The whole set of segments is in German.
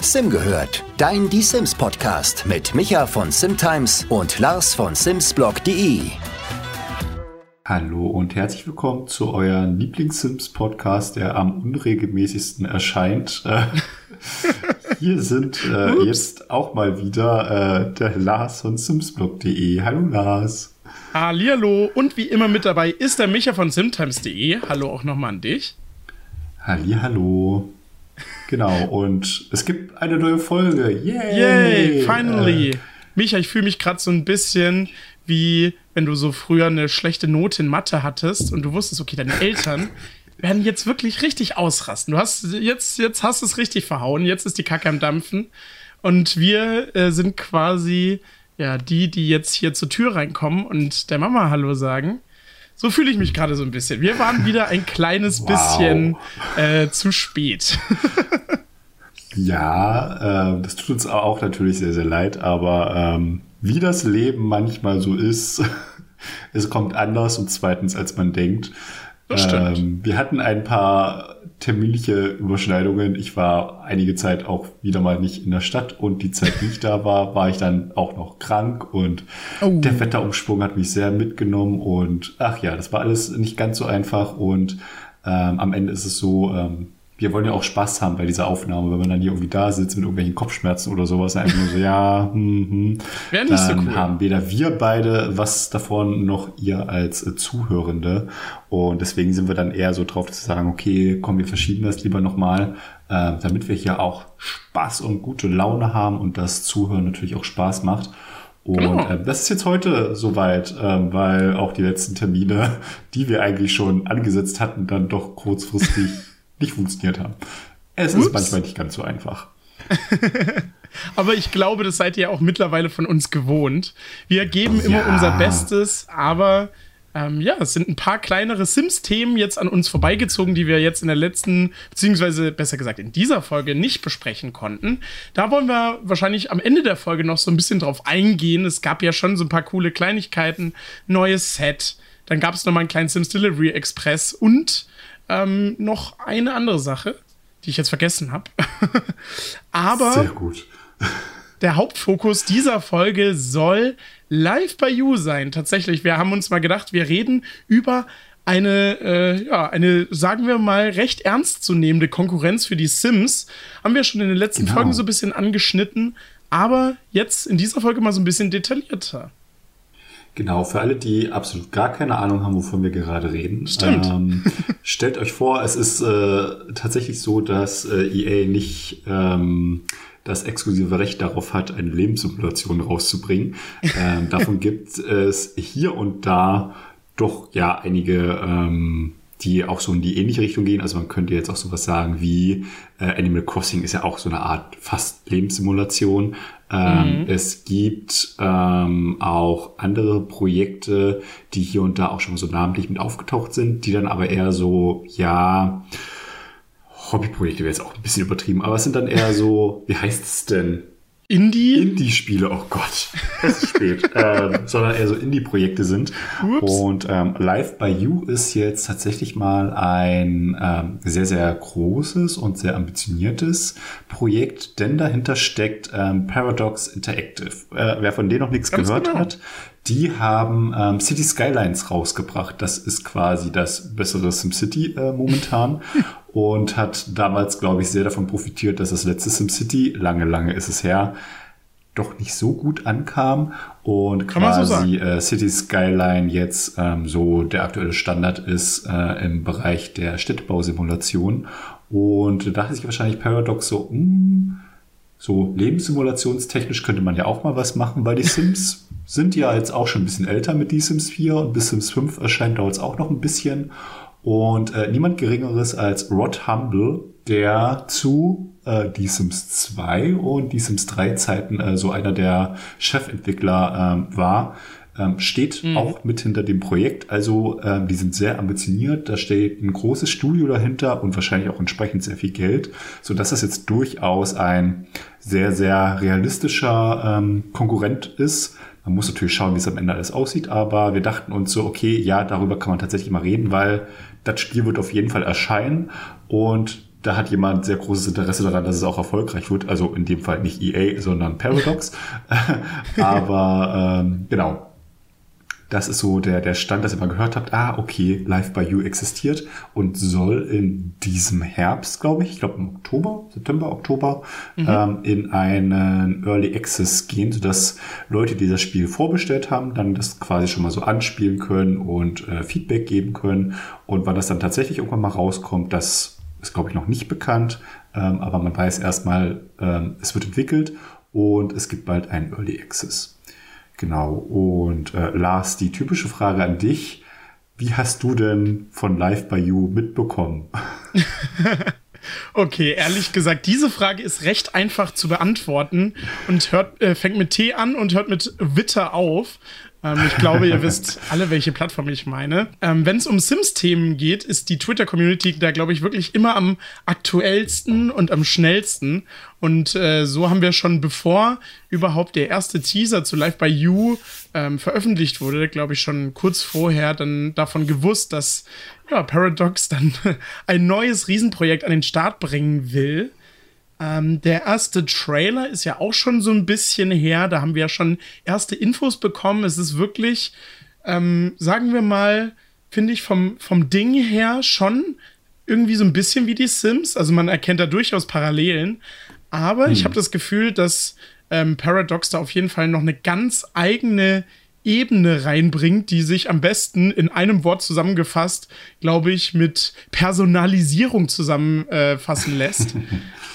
Sim gehört, dein Die Sims Podcast mit Micha von Simtimes und Lars von Simsblog.de. Hallo und herzlich willkommen zu eurem Lieblings-Sims-Podcast, der am unregelmäßigsten erscheint. Äh, hier sind äh, jetzt auch mal wieder äh, der Lars von Simsblog.de. Hallo Lars. Hallihallo und wie immer mit dabei ist der Micha von Simtimes.de. Hallo auch nochmal an dich. Hallihallo. Genau, und es gibt eine neue Folge. Yay! Yay, finally. Äh. Micha, ich fühle mich gerade so ein bisschen wie wenn du so früher eine schlechte Note in Mathe hattest und du wusstest, okay, deine Eltern werden jetzt wirklich richtig ausrasten. Du hast jetzt, jetzt hast es richtig verhauen, jetzt ist die Kacke am Dampfen. Und wir äh, sind quasi ja die, die jetzt hier zur Tür reinkommen und der Mama Hallo sagen. So fühle ich mich gerade so ein bisschen. Wir waren wieder ein kleines wow. bisschen äh, zu spät. ja, äh, das tut uns auch natürlich sehr, sehr leid, aber ähm, wie das Leben manchmal so ist, es kommt anders und zweitens, als man denkt. Ähm, wir hatten ein paar terminliche Überschneidungen. Ich war einige Zeit auch wieder mal nicht in der Stadt und die Zeit, die ich da war, war ich dann auch noch krank und oh. der Wetterumsprung hat mich sehr mitgenommen und ach ja, das war alles nicht ganz so einfach und ähm, am Ende ist es so, ähm, wir wollen ja auch Spaß haben bei dieser Aufnahme, wenn man dann hier irgendwie da sitzt mit irgendwelchen Kopfschmerzen oder sowas, einfach nur so, ja, hm, hm, Wäre nicht dann so cool. haben weder wir beide was davon, noch ihr als äh, Zuhörende. Und deswegen sind wir dann eher so drauf zu sagen, okay, komm, wir verschieben das lieber nochmal, äh, damit wir hier auch Spaß und gute Laune haben und das Zuhören natürlich auch Spaß macht. Und äh, das ist jetzt heute soweit, äh, weil auch die letzten Termine, die wir eigentlich schon angesetzt hatten, dann doch kurzfristig nicht funktioniert haben. Es Ups. ist manchmal nicht ganz so einfach. aber ich glaube, das seid ihr auch mittlerweile von uns gewohnt. Wir geben immer ja. unser Bestes, aber ähm, ja, es sind ein paar kleinere Sims-Themen jetzt an uns vorbeigezogen, die wir jetzt in der letzten, beziehungsweise besser gesagt in dieser Folge nicht besprechen konnten. Da wollen wir wahrscheinlich am Ende der Folge noch so ein bisschen drauf eingehen. Es gab ja schon so ein paar coole Kleinigkeiten, neues Set. Dann gab es noch mal einen kleinen Sims Delivery Express und ähm, noch eine andere Sache, die ich jetzt vergessen habe. Aber Sehr gut. der Hauptfokus dieser Folge soll live bei You sein. Tatsächlich, wir haben uns mal gedacht, wir reden über eine, äh, ja, eine, sagen wir mal, recht ernstzunehmende Konkurrenz für die Sims. Haben wir schon in den letzten genau. Folgen so ein bisschen angeschnitten, aber jetzt in dieser Folge mal so ein bisschen detaillierter. Genau, für alle, die absolut gar keine Ahnung haben, wovon wir gerade reden. Stimmt. Ähm, stellt euch vor, es ist äh, tatsächlich so, dass äh, EA nicht ähm, das exklusive Recht darauf hat, eine Lebenssimulation rauszubringen. Ähm, davon gibt es hier und da doch ja einige ähm, die auch so in die ähnliche Richtung gehen. Also man könnte jetzt auch sowas sagen wie äh, Animal Crossing ist ja auch so eine Art fast Lebenssimulation. Ähm, mhm. Es gibt ähm, auch andere Projekte, die hier und da auch schon mal so namentlich mit aufgetaucht sind, die dann aber eher so, ja, Hobbyprojekte wäre jetzt auch ein bisschen übertrieben, aber es sind dann eher so, wie heißt es denn? Indie? Indie-Spiele, oh Gott, es ist spät, ähm, sondern eher so Indie-Projekte sind. Ups. Und ähm, Live by You ist jetzt tatsächlich mal ein ähm, sehr, sehr großes und sehr ambitioniertes Projekt, denn dahinter steckt ähm, Paradox Interactive. Äh, wer von denen noch nichts Ganz gehört genau. hat, die haben ähm, City Skylines rausgebracht. Das ist quasi das bessere SimCity äh, momentan. und hat damals, glaube ich, sehr davon profitiert, dass das letzte SimCity, lange, lange ist es her, doch nicht so gut ankam und Kann quasi so äh, City Skyline jetzt ähm, so der aktuelle Standard ist äh, im Bereich der Städtebausimulation. Und da dachte sich wahrscheinlich Paradox so, mh, hm, so lebenssimulationstechnisch könnte man ja auch mal was machen, weil die Sims sind ja jetzt auch schon ein bisschen älter mit die Sims 4 und bis Sims 5 erscheint dauert es auch noch ein bisschen. Und äh, niemand Geringeres als Rod Humble, der zu äh, Die Sims 2 und Die Sims 3 Zeiten äh, so einer der Chefentwickler ähm, war, ähm, steht mhm. auch mit hinter dem Projekt. Also ähm, die sind sehr ambitioniert. Da steht ein großes Studio dahinter und wahrscheinlich auch entsprechend sehr viel Geld, so dass das jetzt durchaus ein sehr, sehr realistischer ähm, Konkurrent ist man muss natürlich schauen, wie es am Ende alles aussieht, aber wir dachten uns so, okay, ja, darüber kann man tatsächlich mal reden, weil das Spiel wird auf jeden Fall erscheinen und da hat jemand sehr großes Interesse daran, dass es auch erfolgreich wird. Also in dem Fall nicht EA, sondern Paradox. Aber ähm, genau, das ist so der, der Stand, dass ihr mal gehört habt, ah, okay, Live by You existiert und soll in diesem Herbst, glaube ich, ich glaube im Oktober, September, Oktober, mhm. ähm, in einen Early Access gehen, sodass Leute, die das Spiel vorbestellt haben, dann das quasi schon mal so anspielen können und äh, Feedback geben können. Und wann das dann tatsächlich irgendwann mal rauskommt, das ist, glaube ich, noch nicht bekannt. Ähm, aber man weiß erstmal, ähm, es wird entwickelt und es gibt bald einen Early Access. Genau. Und äh, Lars, die typische Frage an dich. Wie hast du denn von Live by You mitbekommen? okay, ehrlich gesagt, diese Frage ist recht einfach zu beantworten und hört, äh, fängt mit T an und hört mit Witter auf. Ähm, ich glaube, ihr wisst alle, welche Plattform ich meine. Ähm, Wenn es um Sims-Themen geht, ist die Twitter-Community da, glaube ich, wirklich immer am aktuellsten und am schnellsten. Und äh, so haben wir schon, bevor überhaupt der erste Teaser zu Live by You ähm, veröffentlicht wurde, glaube ich, schon kurz vorher dann davon gewusst, dass ja, Paradox dann ein neues Riesenprojekt an den Start bringen will. Ähm, der erste Trailer ist ja auch schon so ein bisschen her. Da haben wir ja schon erste Infos bekommen. Es ist wirklich, ähm, sagen wir mal, finde ich vom, vom Ding her schon irgendwie so ein bisschen wie die Sims. Also man erkennt da durchaus Parallelen. Aber hm. ich habe das Gefühl, dass ähm, Paradox da auf jeden Fall noch eine ganz eigene Ebene reinbringt, die sich am besten in einem Wort zusammengefasst, glaube ich, mit Personalisierung zusammenfassen äh, lässt.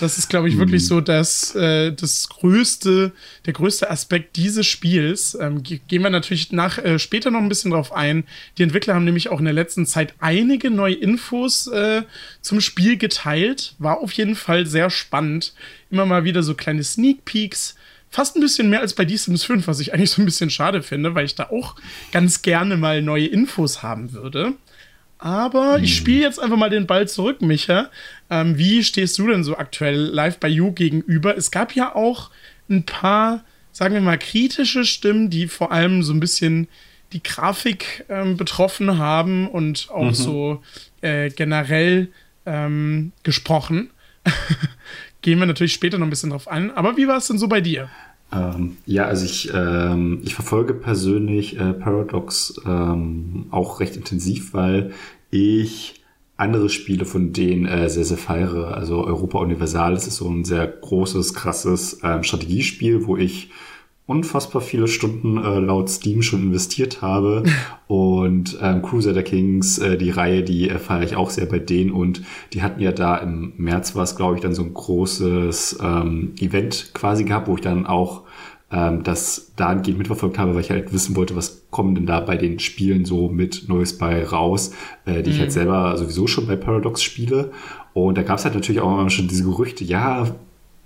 Das ist, glaube ich, wirklich mhm. so das, äh, das größte, der größte Aspekt dieses Spiels. Ähm, gehen wir natürlich nach, äh, später noch ein bisschen drauf ein. Die Entwickler haben nämlich auch in der letzten Zeit einige neue Infos äh, zum Spiel geteilt. War auf jeden Fall sehr spannend. Immer mal wieder so kleine Sneak Peeks fast ein bisschen mehr als bei The Sims 5, was ich eigentlich so ein bisschen schade finde, weil ich da auch ganz gerne mal neue Infos haben würde. Aber hm. ich spiele jetzt einfach mal den Ball zurück, Micha. Ähm, wie stehst du denn so aktuell live bei You gegenüber? Es gab ja auch ein paar, sagen wir mal, kritische Stimmen, die vor allem so ein bisschen die Grafik ähm, betroffen haben und auch mhm. so äh, generell ähm, gesprochen. Gehen wir natürlich später noch ein bisschen drauf ein. Aber wie war es denn so bei dir? Ähm, ja, also ich, ähm, ich verfolge persönlich äh, Paradox ähm, auch recht intensiv, weil ich andere Spiele von denen äh, sehr, sehr feiere. Also Europa Universal, das ist so ein sehr großes, krasses ähm, Strategiespiel, wo ich unfassbar viele Stunden äh, laut Steam schon investiert habe. und ähm, Crusader Kings, äh, die Reihe, die äh, feiere ich auch sehr bei denen. Und die hatten ja da im März war es, glaube ich, dann so ein großes ähm, Event quasi gehabt, wo ich dann auch ähm, das dahingehend mitverfolgt habe, weil ich halt wissen wollte, was kommen denn da bei den Spielen so mit Neues bei raus, äh, die mhm. ich halt mhm. selber sowieso schon bei Paradox spiele. Und da gab es halt natürlich auch immer schon diese Gerüchte, ja,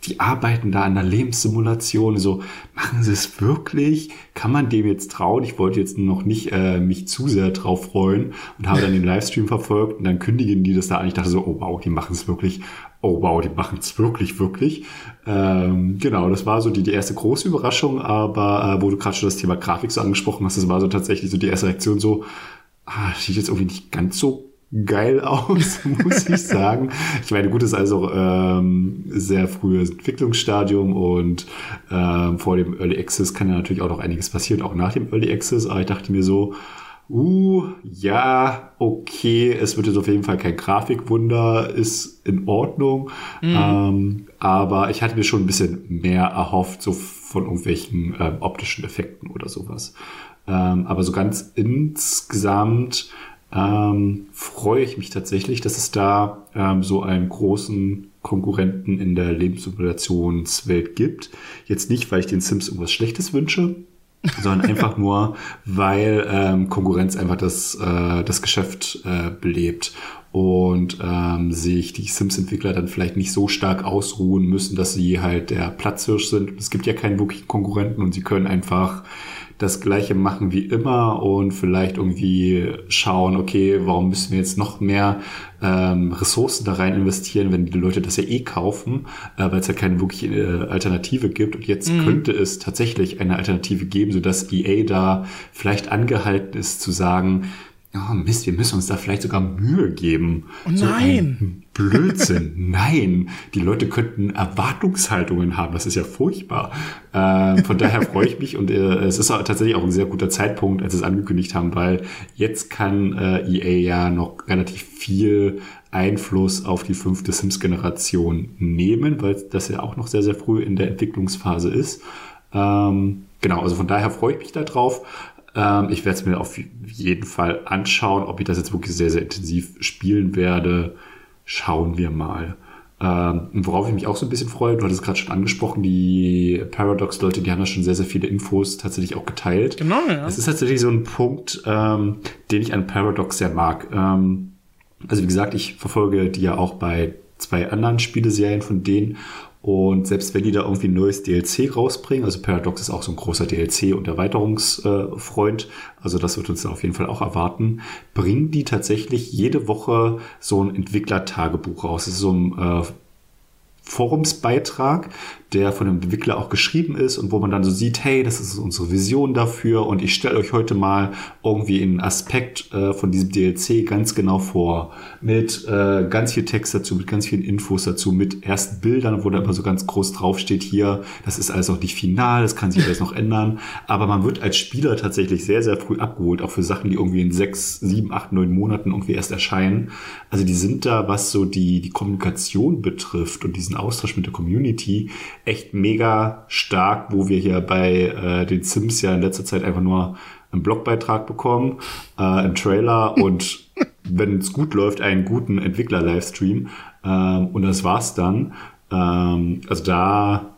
die arbeiten da an der Lebenssimulation. So, machen sie es wirklich? Kann man dem jetzt trauen? Ich wollte jetzt noch nicht äh, mich zu sehr drauf freuen und habe dann den Livestream verfolgt und dann kündigen die das da an. Ich dachte so, oh wow, die machen es wirklich. Oh wow, die machen es wirklich, wirklich. Ähm, genau, das war so die, die erste große Überraschung, aber äh, wo du gerade schon das Thema Grafik so angesprochen hast, das war so tatsächlich so die erste Reaktion so, ah, sieht jetzt irgendwie nicht ganz so geil aus, muss ich sagen. Ich meine, gut, ist also ähm, sehr frühes Entwicklungsstadium und ähm, vor dem Early Access kann ja natürlich auch noch einiges passieren, auch nach dem Early Access. Aber ich dachte mir so, uh, ja, okay, es wird jetzt auf jeden Fall kein Grafikwunder, ist in Ordnung. Mhm. Ähm, aber ich hatte mir schon ein bisschen mehr erhofft, so von irgendwelchen ähm, optischen Effekten oder sowas. Ähm, aber so ganz insgesamt ähm, freue ich mich tatsächlich, dass es da ähm, so einen großen Konkurrenten in der Lebenssimulationswelt gibt. Jetzt nicht, weil ich den Sims irgendwas Schlechtes wünsche, sondern einfach nur, weil ähm, Konkurrenz einfach das, äh, das Geschäft äh, belebt und ähm, sich die Sims-Entwickler dann vielleicht nicht so stark ausruhen müssen, dass sie halt der Platzhirsch sind. Es gibt ja keinen wirklichen Konkurrenten und sie können einfach das Gleiche machen wie immer und vielleicht irgendwie schauen, okay, warum müssen wir jetzt noch mehr ähm, Ressourcen da rein investieren, wenn die Leute das ja eh kaufen, äh, weil es ja keine wirkliche äh, Alternative gibt. Und jetzt mhm. könnte es tatsächlich eine Alternative geben, sodass EA da vielleicht angehalten ist zu sagen, oh Mist, wir müssen uns da vielleicht sogar Mühe geben. Oh nein. So Blödsinn. nein. Die Leute könnten Erwartungshaltungen haben. Das ist ja furchtbar. Äh, von daher freue ich mich und äh, es ist auch tatsächlich auch ein sehr guter Zeitpunkt, als sie es angekündigt haben, weil jetzt kann äh, EA ja noch relativ viel Einfluss auf die fünfte Sims-Generation nehmen, weil das ja auch noch sehr, sehr früh in der Entwicklungsphase ist. Ähm, genau, also von daher freue ich mich darauf. Ähm, ich werde es mir auf jeden Fall anschauen. Ob ich das jetzt wirklich sehr, sehr intensiv spielen werde, schauen wir mal. Ähm, worauf ich mich auch so ein bisschen freue, du hattest gerade schon angesprochen, die Paradox-Leute, die haben ja schon sehr, sehr viele Infos tatsächlich auch geteilt. Genau, ja. Es ist tatsächlich so ein Punkt, ähm, den ich an Paradox sehr mag. Ähm, also wie gesagt, ich verfolge die ja auch bei zwei anderen Spieleserien von denen und selbst wenn die da irgendwie ein neues DLC rausbringen, also Paradox ist auch so ein großer DLC- und Erweiterungsfreund, also das wird uns da auf jeden Fall auch erwarten, bringen die tatsächlich jede Woche so ein Entwicklertagebuch raus. Das ist so ein äh, Forumsbeitrag, der von dem Entwickler auch geschrieben ist und wo man dann so sieht, hey, das ist unsere Vision dafür. Und ich stelle euch heute mal irgendwie einen Aspekt äh, von diesem DLC ganz genau vor, mit äh, ganz viel Text dazu, mit ganz vielen Infos dazu, mit ersten Bildern, wo da immer so ganz groß draufsteht hier, das ist alles noch nicht final, das kann sich alles noch ändern, aber man wird als Spieler tatsächlich sehr, sehr früh abgeholt, auch für Sachen, die irgendwie in sechs, sieben, acht, neun Monaten irgendwie erst erscheinen. Also die sind da, was so die, die Kommunikation betrifft und diesen Austausch mit der Community, echt mega stark, wo wir hier bei äh, den Sims ja in letzter Zeit einfach nur einen Blogbeitrag bekommen, äh, einen Trailer und wenn es gut läuft, einen guten Entwickler-Livestream. Ähm, und das war's dann. Ähm, also da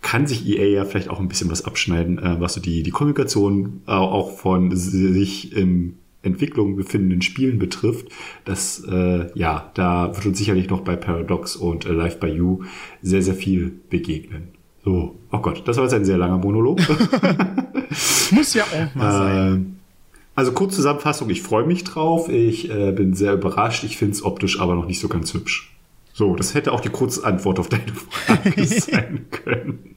kann sich EA ja vielleicht auch ein bisschen was abschneiden, äh, was so die, die Kommunikation äh, auch von sich im Entwicklung befindenden Spielen betrifft, das äh, ja, da wird uns sicherlich noch bei Paradox und äh, Live by You sehr, sehr viel begegnen. So, oh Gott, das war jetzt ein sehr langer Monolog. Muss ja auch mal sein. Äh, also kurz Zusammenfassung, ich freue mich drauf, ich äh, bin sehr überrascht, ich finde es optisch aber noch nicht so ganz hübsch. So, das hätte auch die kurze Antwort auf deine Frage sein können.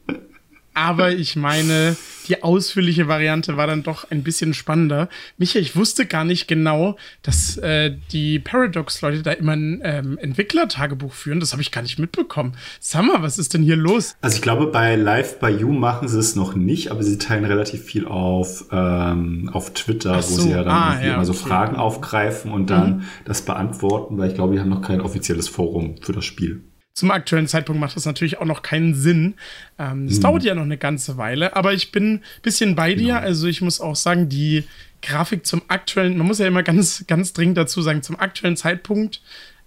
Aber ich meine, die ausführliche Variante war dann doch ein bisschen spannender. Micha, ich wusste gar nicht genau, dass äh, die Paradox-Leute da immer ein ähm, Entwicklertagebuch führen. Das habe ich gar nicht mitbekommen. Mal, was ist denn hier los? Also ich glaube, bei Live by You machen sie es noch nicht, aber sie teilen relativ viel auf, ähm, auf Twitter, so. wo sie ja dann ah, ja, immer so Fragen aufgreifen und dann mhm. das beantworten, weil ich glaube, die haben noch kein offizielles Forum für das Spiel zum aktuellen Zeitpunkt macht das natürlich auch noch keinen Sinn. Ähm, es hm. dauert ja noch eine ganze Weile, aber ich bin ein bisschen bei dir. Genau. Also ich muss auch sagen, die Grafik zum aktuellen, man muss ja immer ganz, ganz dringend dazu sagen, zum aktuellen Zeitpunkt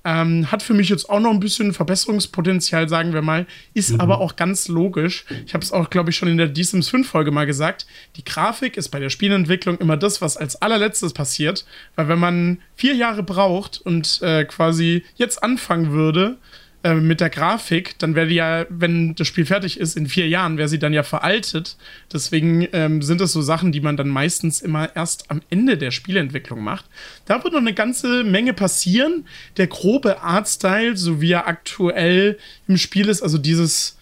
ähm, hat für mich jetzt auch noch ein bisschen Verbesserungspotenzial, sagen wir mal, ist mhm. aber auch ganz logisch. Ich habe es auch, glaube ich, schon in der D-Sims 5 Folge mal gesagt. Die Grafik ist bei der Spielentwicklung immer das, was als allerletztes passiert, weil wenn man vier Jahre braucht und äh, quasi jetzt anfangen würde, äh, mit der Grafik, dann wäre die ja, wenn das Spiel fertig ist, in vier Jahren, wäre sie dann ja veraltet. Deswegen ähm, sind das so Sachen, die man dann meistens immer erst am Ende der Spielentwicklung macht. Da wird noch eine ganze Menge passieren. Der grobe Artstyle, so wie er aktuell im Spiel ist, also dieses.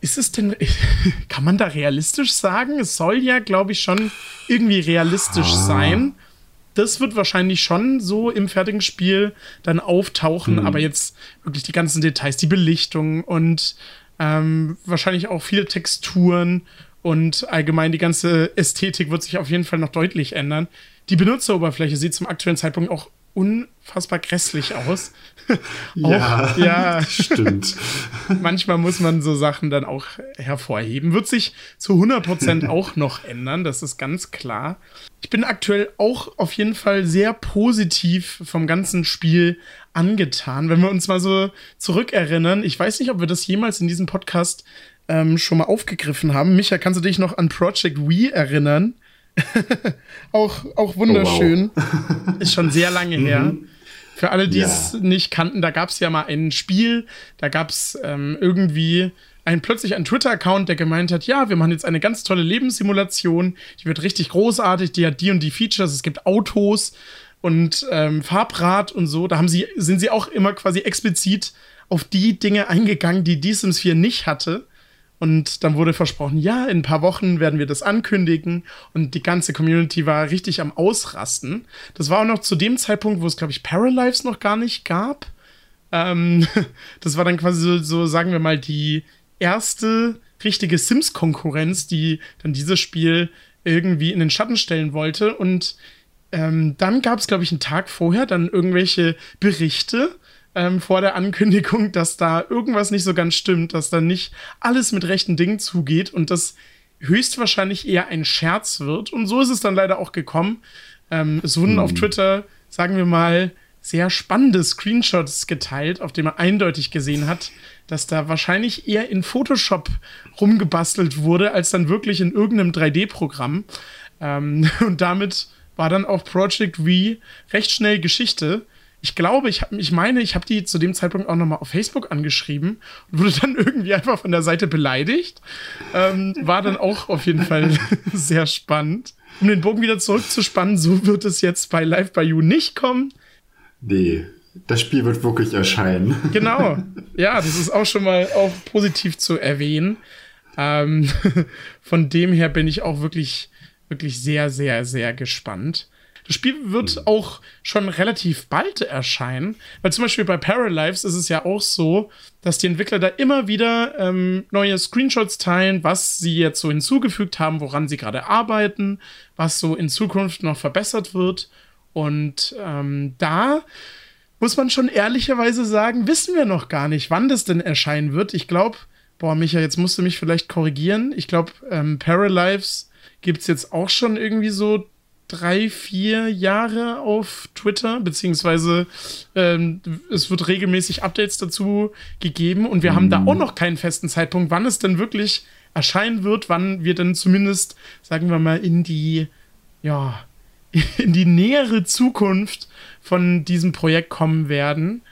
Ist es denn, kann man da realistisch sagen? Es soll ja, glaube ich, schon irgendwie realistisch ah. sein das wird wahrscheinlich schon so im fertigen Spiel dann auftauchen, mhm. aber jetzt wirklich die ganzen Details, die Belichtung und ähm, wahrscheinlich auch viele Texturen und allgemein die ganze Ästhetik wird sich auf jeden Fall noch deutlich ändern. Die Benutzeroberfläche sieht zum aktuellen Zeitpunkt auch unfassbar grässlich aus. ja, auch, ja, stimmt. manchmal muss man so Sachen dann auch hervorheben. Wird sich zu 100% auch noch ändern, das ist ganz klar. Ich bin aktuell auch auf jeden Fall sehr positiv vom ganzen Spiel angetan. Wenn wir uns mal so zurückerinnern, ich weiß nicht, ob wir das jemals in diesem Podcast ähm, schon mal aufgegriffen haben. Micha, kannst du dich noch an Project Wii erinnern? auch, auch wunderschön. Oh, wow. Ist schon sehr lange her. Mhm. Für alle, die es ja. nicht kannten, da gab es ja mal ein Spiel, da gab es ähm, irgendwie ein, plötzlich einen Twitter-Account, der gemeint hat, ja, wir machen jetzt eine ganz tolle Lebenssimulation, die wird richtig großartig, die hat die und die Features, es gibt Autos und ähm, Farbrad und so. Da haben sie, sind sie auch immer quasi explizit auf die Dinge eingegangen, die die Sims 4 nicht hatte. Und dann wurde versprochen, ja, in ein paar Wochen werden wir das ankündigen. Und die ganze Community war richtig am Ausrasten. Das war auch noch zu dem Zeitpunkt, wo es, glaube ich, Paralives noch gar nicht gab. Ähm, das war dann quasi so, so, sagen wir mal, die erste richtige Sims-Konkurrenz, die dann dieses Spiel irgendwie in den Schatten stellen wollte. Und ähm, dann gab es, glaube ich, einen Tag vorher dann irgendwelche Berichte ähm, vor der Ankündigung, dass da irgendwas nicht so ganz stimmt, dass da nicht alles mit rechten Dingen zugeht und das höchstwahrscheinlich eher ein Scherz wird. Und so ist es dann leider auch gekommen. Ähm, es wurden hm. auf Twitter, sagen wir mal, sehr spannende Screenshots geteilt, auf denen man eindeutig gesehen hat, dass da wahrscheinlich eher in Photoshop rumgebastelt wurde, als dann wirklich in irgendeinem 3D-Programm. Ähm, und damit war dann auch Project V recht schnell Geschichte ich glaube, ich, hab, ich meine, ich habe die zu dem Zeitpunkt auch nochmal auf Facebook angeschrieben und wurde dann irgendwie einfach von der Seite beleidigt. Ähm, war dann auch auf jeden Fall sehr spannend. Um den Bogen wieder zurückzuspannen, so wird es jetzt bei Live by You nicht kommen. Nee, das Spiel wird wirklich erscheinen. Genau. Ja, das ist auch schon mal auch positiv zu erwähnen. Ähm, von dem her bin ich auch wirklich, wirklich sehr, sehr, sehr gespannt. Das Spiel wird mhm. auch schon relativ bald erscheinen, weil zum Beispiel bei Paralives ist es ja auch so, dass die Entwickler da immer wieder ähm, neue Screenshots teilen, was sie jetzt so hinzugefügt haben, woran sie gerade arbeiten, was so in Zukunft noch verbessert wird. Und ähm, da muss man schon ehrlicherweise sagen, wissen wir noch gar nicht, wann das denn erscheinen wird. Ich glaube, boah, Micha, jetzt musst du mich vielleicht korrigieren. Ich glaube, ähm, Paralives gibt es jetzt auch schon irgendwie so drei, vier Jahre auf Twitter, beziehungsweise ähm, es wird regelmäßig Updates dazu gegeben und wir mhm. haben da auch noch keinen festen Zeitpunkt, wann es denn wirklich erscheinen wird, wann wir dann zumindest, sagen wir mal, in die, ja, in die nähere Zukunft von diesem Projekt kommen werden.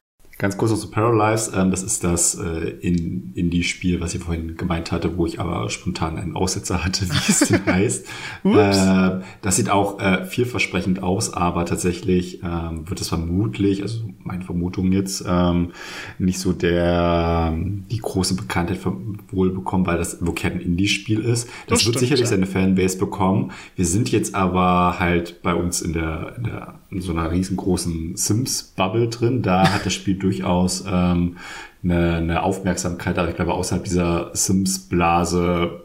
Ganz kurz noch zu Paralyze. Ähm, das ist das äh, in Indie-Spiel, was ich vorhin gemeint hatte, wo ich aber spontan einen Aussetzer hatte, wie es denn heißt. äh, das sieht auch äh, vielversprechend aus, aber tatsächlich ähm, wird es vermutlich, also meine Vermutung jetzt, ähm, nicht so der die große Bekanntheit wohl bekommen, weil das wirklich halt ein Indie-Spiel ist. Das, das wird stimmt, sicherlich ja. seine Fanbase bekommen. Wir sind jetzt aber halt bei uns in der, in der in so einer riesengroßen Sims-Bubble drin. Da hat das Spiel durchaus ähm, eine, eine Aufmerksamkeit, aber ich glaube, außerhalb dieser Sims-Blase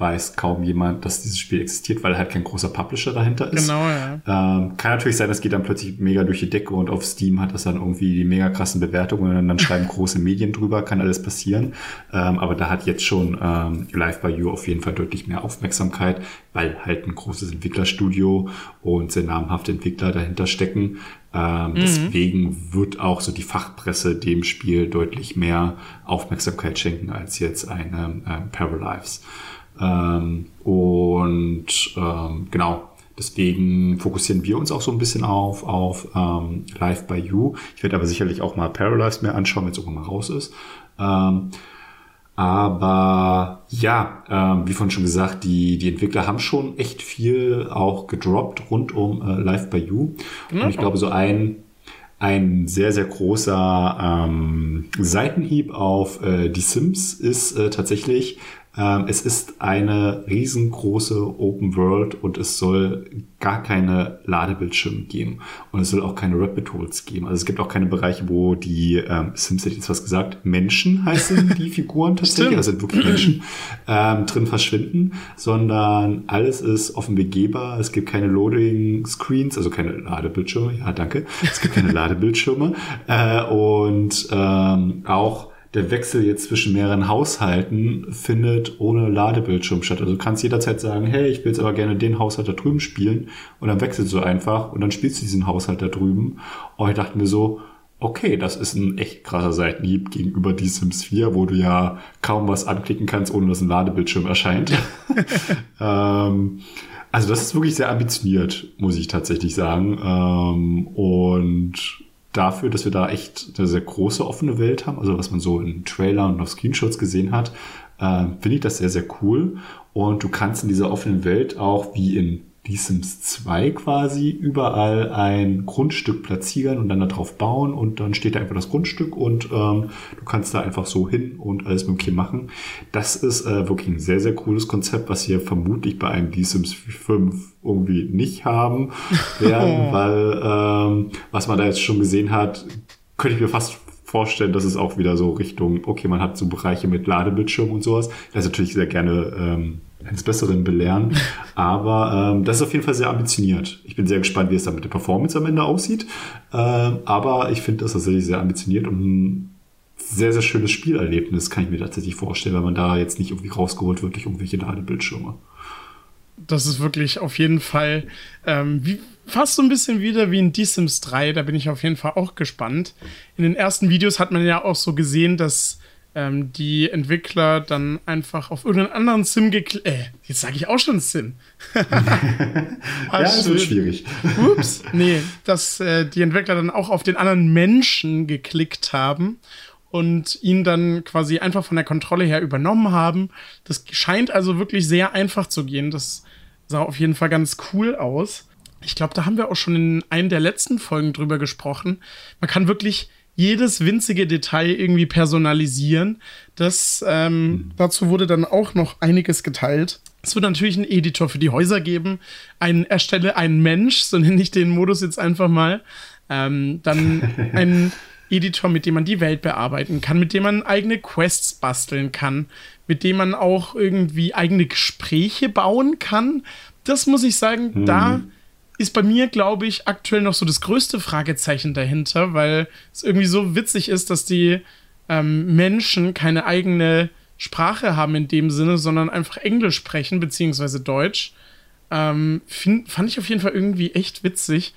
weiß kaum jemand, dass dieses Spiel existiert, weil halt kein großer Publisher dahinter ist. Genau, ja. Ähm, kann natürlich sein, das geht dann plötzlich mega durch die Decke und auf Steam hat das dann irgendwie die mega krassen Bewertungen und dann schreiben große Medien drüber, kann alles passieren. Ähm, aber da hat jetzt schon ähm, Live by You auf jeden Fall deutlich mehr Aufmerksamkeit, weil halt ein großes Entwicklerstudio und sehr namhafte Entwickler dahinter stecken. Ähm, mhm. Deswegen wird auch so die Fachpresse dem Spiel deutlich mehr Aufmerksamkeit schenken als jetzt eine äh, Paralives. Ähm, und ähm, genau, Deswegen fokussieren wir uns auch so ein bisschen auf, auf ähm, Live by You. Ich werde aber sicherlich auch mal Paralyze mehr anschauen, wenn es irgendwann mal raus ist. Ähm, aber ja, ähm, wie vorhin schon gesagt, die, die Entwickler haben schon echt viel auch gedroppt rund um äh, Live by You. Genau. Und ich glaube, so ein, ein sehr, sehr großer ähm, Seitenhieb auf äh, die Sims ist äh, tatsächlich ähm, es ist eine riesengroße Open World und es soll gar keine Ladebildschirme geben. Und es soll auch keine Rapid Holes geben. Also es gibt auch keine Bereiche, wo die, ähm, Sims hätte jetzt was gesagt, Menschen heißen die Figuren tatsächlich, also sind wirklich Menschen, ähm, drin verschwinden, sondern alles ist offen begehbar. Es gibt keine Loading Screens, also keine Ladebildschirme. Ja, danke. Es gibt keine Ladebildschirme. Äh, und ähm, auch der Wechsel jetzt zwischen mehreren Haushalten findet ohne Ladebildschirm statt. Also du kannst jederzeit sagen, hey, ich will jetzt aber gerne den Haushalt da drüben spielen und dann wechselst du einfach und dann spielst du diesen Haushalt da drüben. Und ich dachte mir so, okay, das ist ein echt krasser Seitenhieb gegenüber die Sims 4, wo du ja kaum was anklicken kannst, ohne dass ein Ladebildschirm erscheint. ähm, also das ist wirklich sehr ambitioniert, muss ich tatsächlich sagen. Ähm, und dafür, dass wir da echt eine sehr große offene Welt haben, also was man so in Trailern und auf Screenshots gesehen hat, äh, finde ich das sehr, sehr cool. Und du kannst in dieser offenen Welt auch wie in die Sims 2 quasi überall ein Grundstück platzieren und dann darauf bauen und dann steht da einfach das Grundstück und ähm, du kannst da einfach so hin und alles mögliche machen. Das ist äh, wirklich ein sehr, sehr cooles Konzept, was wir vermutlich bei einem Die Sims 5 irgendwie nicht haben werden, weil ähm, was man da jetzt schon gesehen hat, könnte ich mir fast vorstellen, dass es auch wieder so Richtung, okay, man hat so Bereiche mit Ladebildschirm und sowas. Das ist natürlich sehr gerne ähm, eines Besseren belehren. Aber ähm, das ist auf jeden Fall sehr ambitioniert. Ich bin sehr gespannt, wie es dann mit der Performance am Ende aussieht. Ähm, aber ich finde das tatsächlich sehr ambitioniert und ein sehr, sehr schönes Spielerlebnis kann ich mir tatsächlich vorstellen, wenn man da jetzt nicht irgendwie rausgeholt wird durch irgendwelche Ladebildschirme. Das ist wirklich auf jeden Fall ähm, wie, fast so ein bisschen wieder wie in The Sims 3. Da bin ich auf jeden Fall auch gespannt. In den ersten Videos hat man ja auch so gesehen, dass ähm, die Entwickler dann einfach auf irgendeinen anderen Sim geklickt. Äh, jetzt sage ich auch schon Sim. ah, ja, das wird schwierig. Ups. Nee, dass äh, die Entwickler dann auch auf den anderen Menschen geklickt haben und ihn dann quasi einfach von der Kontrolle her übernommen haben. Das scheint also wirklich sehr einfach zu gehen. Das sah auf jeden Fall ganz cool aus. Ich glaube, da haben wir auch schon in einer der letzten Folgen drüber gesprochen. Man kann wirklich jedes winzige Detail irgendwie personalisieren. Das, ähm, mhm. dazu wurde dann auch noch einiges geteilt. Es wird natürlich einen Editor für die Häuser geben. Ein erstelle einen Mensch, so nenne ich den Modus jetzt einfach mal. Ähm, dann ein Editor, mit dem man die Welt bearbeiten kann, mit dem man eigene Quests basteln kann, mit dem man auch irgendwie eigene Gespräche bauen kann. Das muss ich sagen, mhm. da ist bei mir, glaube ich, aktuell noch so das größte Fragezeichen dahinter, weil es irgendwie so witzig ist, dass die ähm, Menschen keine eigene Sprache haben in dem Sinne, sondern einfach Englisch sprechen, beziehungsweise Deutsch. Ähm, find, fand ich auf jeden Fall irgendwie echt witzig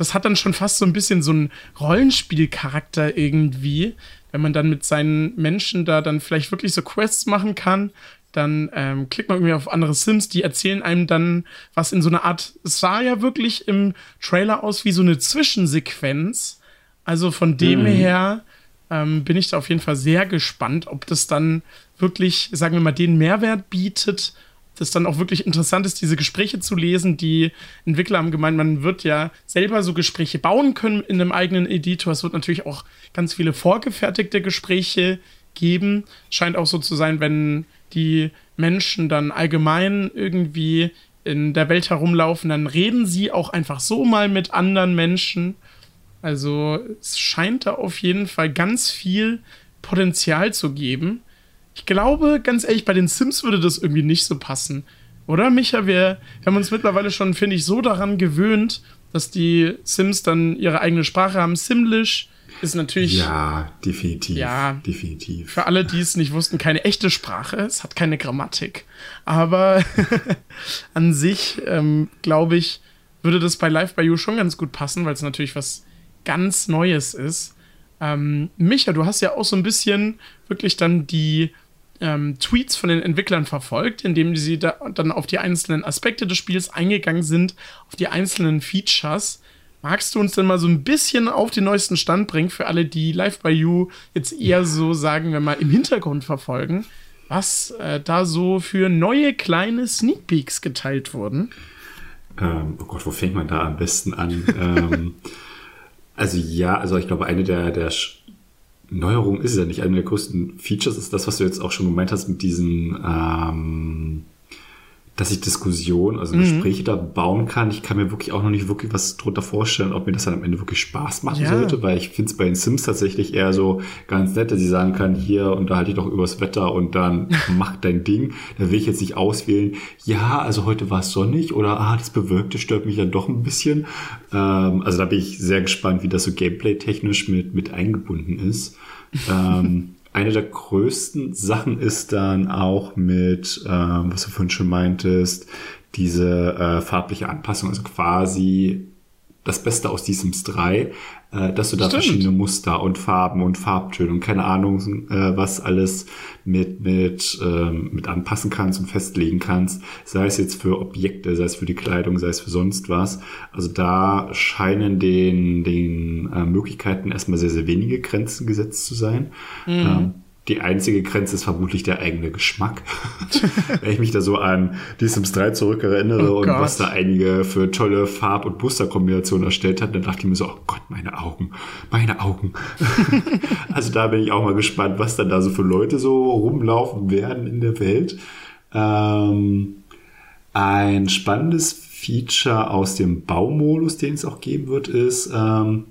das hat dann schon fast so ein bisschen so einen Rollenspielcharakter irgendwie, wenn man dann mit seinen Menschen da dann vielleicht wirklich so Quests machen kann. Dann ähm, klickt man irgendwie auf andere Sims, die erzählen einem dann was in so einer Art, es sah ja wirklich im Trailer aus wie so eine Zwischensequenz. Also von dem mhm. her ähm, bin ich da auf jeden Fall sehr gespannt, ob das dann wirklich, sagen wir mal, den Mehrwert bietet das dann auch wirklich interessant ist, diese Gespräche zu lesen. Die Entwickler haben gemeint, man wird ja selber so Gespräche bauen können in einem eigenen Editor. Es wird natürlich auch ganz viele vorgefertigte Gespräche geben. Scheint auch so zu sein, wenn die Menschen dann allgemein irgendwie in der Welt herumlaufen, dann reden sie auch einfach so mal mit anderen Menschen. Also es scheint da auf jeden Fall ganz viel Potenzial zu geben. Ich glaube, ganz ehrlich, bei den Sims würde das irgendwie nicht so passen. Oder, Micha? Wir, haben uns mittlerweile schon, finde ich, so daran gewöhnt, dass die Sims dann ihre eigene Sprache haben. Simlish ist natürlich. Ja, definitiv. Ja, definitiv. Für alle, die es nicht wussten, keine echte Sprache. Es hat keine Grammatik. Aber an sich, ähm, glaube ich, würde das bei Live by You schon ganz gut passen, weil es natürlich was ganz Neues ist. Ähm, Micha, du hast ja auch so ein bisschen wirklich dann die ähm, Tweets von den Entwicklern verfolgt, indem sie da dann auf die einzelnen Aspekte des Spiels eingegangen sind, auf die einzelnen Features. Magst du uns denn mal so ein bisschen auf den neuesten Stand bringen für alle, die Live by You jetzt eher so, sagen wir mal, im Hintergrund verfolgen, was äh, da so für neue kleine Sneak Peeks geteilt wurden? Ähm, oh Gott, wo fängt man da am besten an? ähm, also ja, also ich glaube, eine der, der Neuerungen ist ja nicht. Eine der größten Features ist das, was du jetzt auch schon gemeint hast mit diesen ähm, dass ich Diskussionen, also mhm. Gespräche da bauen kann. Ich kann mir wirklich auch noch nicht wirklich was drunter vorstellen, ob mir das dann am Ende wirklich Spaß machen ja. sollte, weil ich finde es bei den Sims tatsächlich eher so ganz nett, dass ich sagen kann, hier unterhalte ich doch übers Wetter und dann mach dein Ding. Da will ich jetzt nicht auswählen, ja, also heute war es sonnig oder ah, das Bewölkte stört mich dann doch ein bisschen. Ähm, also da bin ich sehr gespannt, wie das so gameplay-technisch mit, mit eingebunden ist. ähm, eine der größten Sachen ist dann auch mit, ähm, was du vorhin schon meintest, diese äh, farbliche Anpassung, also quasi das Beste aus die Sims 3, äh, dass du da Stimmt. verschiedene Muster und Farben und Farbtöne und keine Ahnung, äh, was alles mit, mit, ähm, mit anpassen kannst und festlegen kannst, sei es jetzt für Objekte, sei es für die Kleidung, sei es für sonst was. Also da scheinen den, den äh, Möglichkeiten erstmal sehr, sehr wenige Grenzen gesetzt zu sein. Mhm. Ähm, Die einzige Grenze ist vermutlich der eigene Geschmack. Wenn ich mich da so an die Sims 3 zurückerinnere oh und Gott. was da einige für tolle Farb- und Musterkombinationen erstellt hat, dann dachte ich mir so, oh Gott, meine Augen, meine Augen. also da bin ich auch mal gespannt, was dann da so für Leute so rumlaufen werden in der Welt. Ähm, ein spannendes Feature aus dem Baumodus, den es auch geben wird, ist, ähm,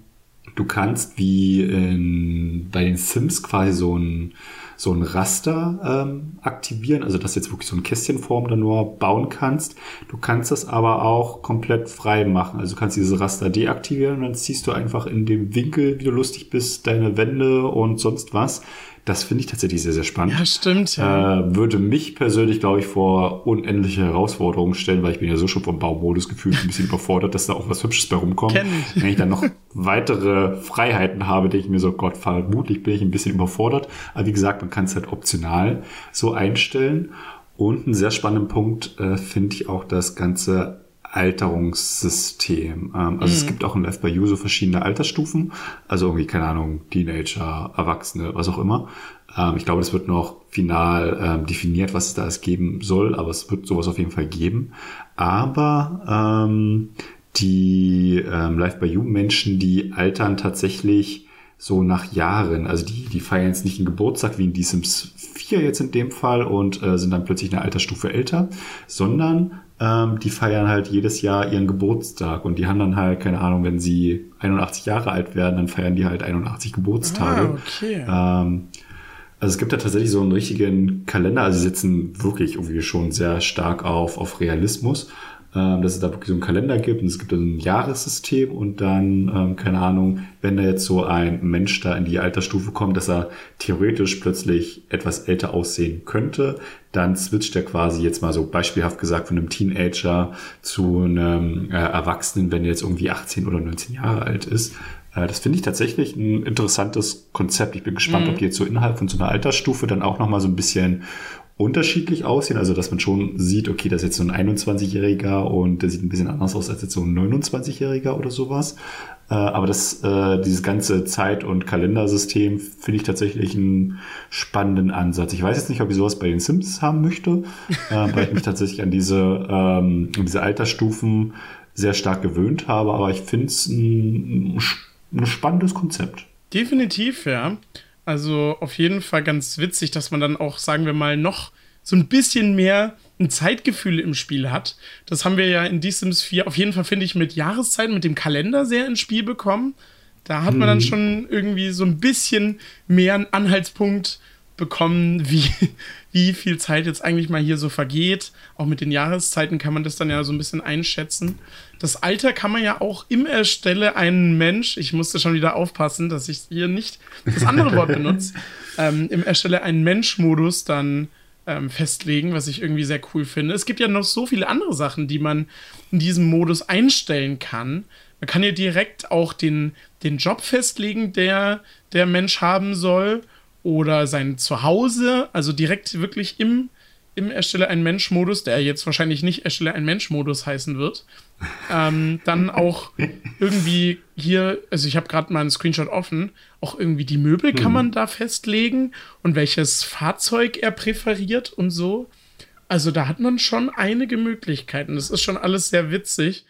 du kannst wie in, bei den Sims quasi so ein, so ein Raster ähm, aktivieren, also dass du jetzt wirklich so eine Kästchenform dann nur bauen kannst. Du kannst das aber auch komplett frei machen. Also du kannst dieses Raster deaktivieren und dann ziehst du einfach in dem Winkel, wie du lustig bist, deine Wände und sonst was. Das finde ich tatsächlich sehr, sehr spannend. Ja, stimmt. Ja. Äh, würde mich persönlich, glaube ich, vor unendliche Herausforderungen stellen, weil ich bin ja so schon vom Baumodus gefühlt ein bisschen überfordert, dass da auch was Hübsches bei rumkommt. Kenn ich. Wenn ich dann noch weitere Freiheiten habe, denke ich mir so, Gott, vermutlich bin ich ein bisschen überfordert. Aber wie gesagt, man kann es halt optional so einstellen. Und einen sehr spannenden Punkt äh, finde ich auch das ganze Alterungssystem. Ähm, also mhm. es gibt auch in Left by You so verschiedene Altersstufen. Also irgendwie, keine Ahnung, Teenager, Erwachsene, was auch immer. Ähm, ich glaube, das wird noch final ähm, definiert, was es da alles geben soll, aber es wird sowas auf jeden Fall geben. Aber ähm, die ähm, Life by You Menschen, die altern tatsächlich so nach Jahren. Also die, die feiern jetzt nicht einen Geburtstag wie in die Sims 4 jetzt in dem Fall und äh, sind dann plötzlich eine Altersstufe älter, sondern ähm, die feiern halt jedes Jahr ihren Geburtstag und die haben dann halt, keine Ahnung, wenn sie 81 Jahre alt werden, dann feiern die halt 81 Geburtstage. Ah, okay. Ähm, also es gibt da tatsächlich so einen richtigen Kalender, also sie setzen wirklich irgendwie schon sehr stark auf, auf Realismus dass es da wirklich so einen Kalender gibt und es gibt ein Jahressystem und dann, ähm, keine Ahnung, wenn da jetzt so ein Mensch da in die Altersstufe kommt, dass er theoretisch plötzlich etwas älter aussehen könnte, dann switcht er quasi jetzt mal so beispielhaft gesagt von einem Teenager zu einem äh, Erwachsenen, wenn er jetzt irgendwie 18 oder 19 Jahre alt ist. Äh, das finde ich tatsächlich ein interessantes Konzept. Ich bin gespannt, mhm. ob die jetzt so innerhalb von so einer Altersstufe dann auch nochmal so ein bisschen unterschiedlich aussehen. Also, dass man schon sieht, okay, das ist jetzt so ein 21-Jähriger und der sieht ein bisschen anders aus als jetzt so ein 29-Jähriger oder sowas. Äh, aber das, äh, dieses ganze Zeit- und Kalendersystem finde ich tatsächlich einen spannenden Ansatz. Ich weiß jetzt nicht, ob ich sowas bei den Sims haben möchte, äh, weil ich mich tatsächlich an diese, ähm, an diese Altersstufen sehr stark gewöhnt habe. Aber ich finde es ein, ein spannendes Konzept. Definitiv, ja. Also auf jeden Fall ganz witzig, dass man dann auch, sagen wir mal, noch so ein bisschen mehr ein Zeitgefühl im Spiel hat. Das haben wir ja in The Sims 4 auf jeden Fall, finde ich, mit Jahreszeiten, mit dem Kalender sehr ins Spiel bekommen. Da hat man dann mhm. schon irgendwie so ein bisschen mehr einen Anhaltspunkt bekommen, wie, wie viel Zeit jetzt eigentlich mal hier so vergeht. Auch mit den Jahreszeiten kann man das dann ja so ein bisschen einschätzen. Das Alter kann man ja auch im Erstelle einen Mensch, ich musste schon wieder aufpassen, dass ich hier nicht das andere Wort benutze, ähm, im Erstelle einen Mensch-Modus dann ähm, festlegen, was ich irgendwie sehr cool finde. Es gibt ja noch so viele andere Sachen, die man in diesem Modus einstellen kann. Man kann ja direkt auch den, den Job festlegen, der der Mensch haben soll oder sein Zuhause, also direkt wirklich im, im Erstelle ein Mensch-Modus, der jetzt wahrscheinlich nicht Erstelle ein Mensch-Modus heißen wird. Ähm, dann auch irgendwie hier, also ich habe gerade mal einen Screenshot offen, auch irgendwie die Möbel kann man mhm. da festlegen und welches Fahrzeug er präferiert und so. Also da hat man schon einige Möglichkeiten. Das ist schon alles sehr witzig.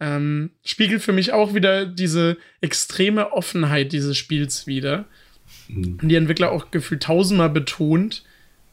Ähm, spiegelt für mich auch wieder diese extreme Offenheit dieses Spiels wieder. Die Entwickler auch gefühlt tausendmal betont.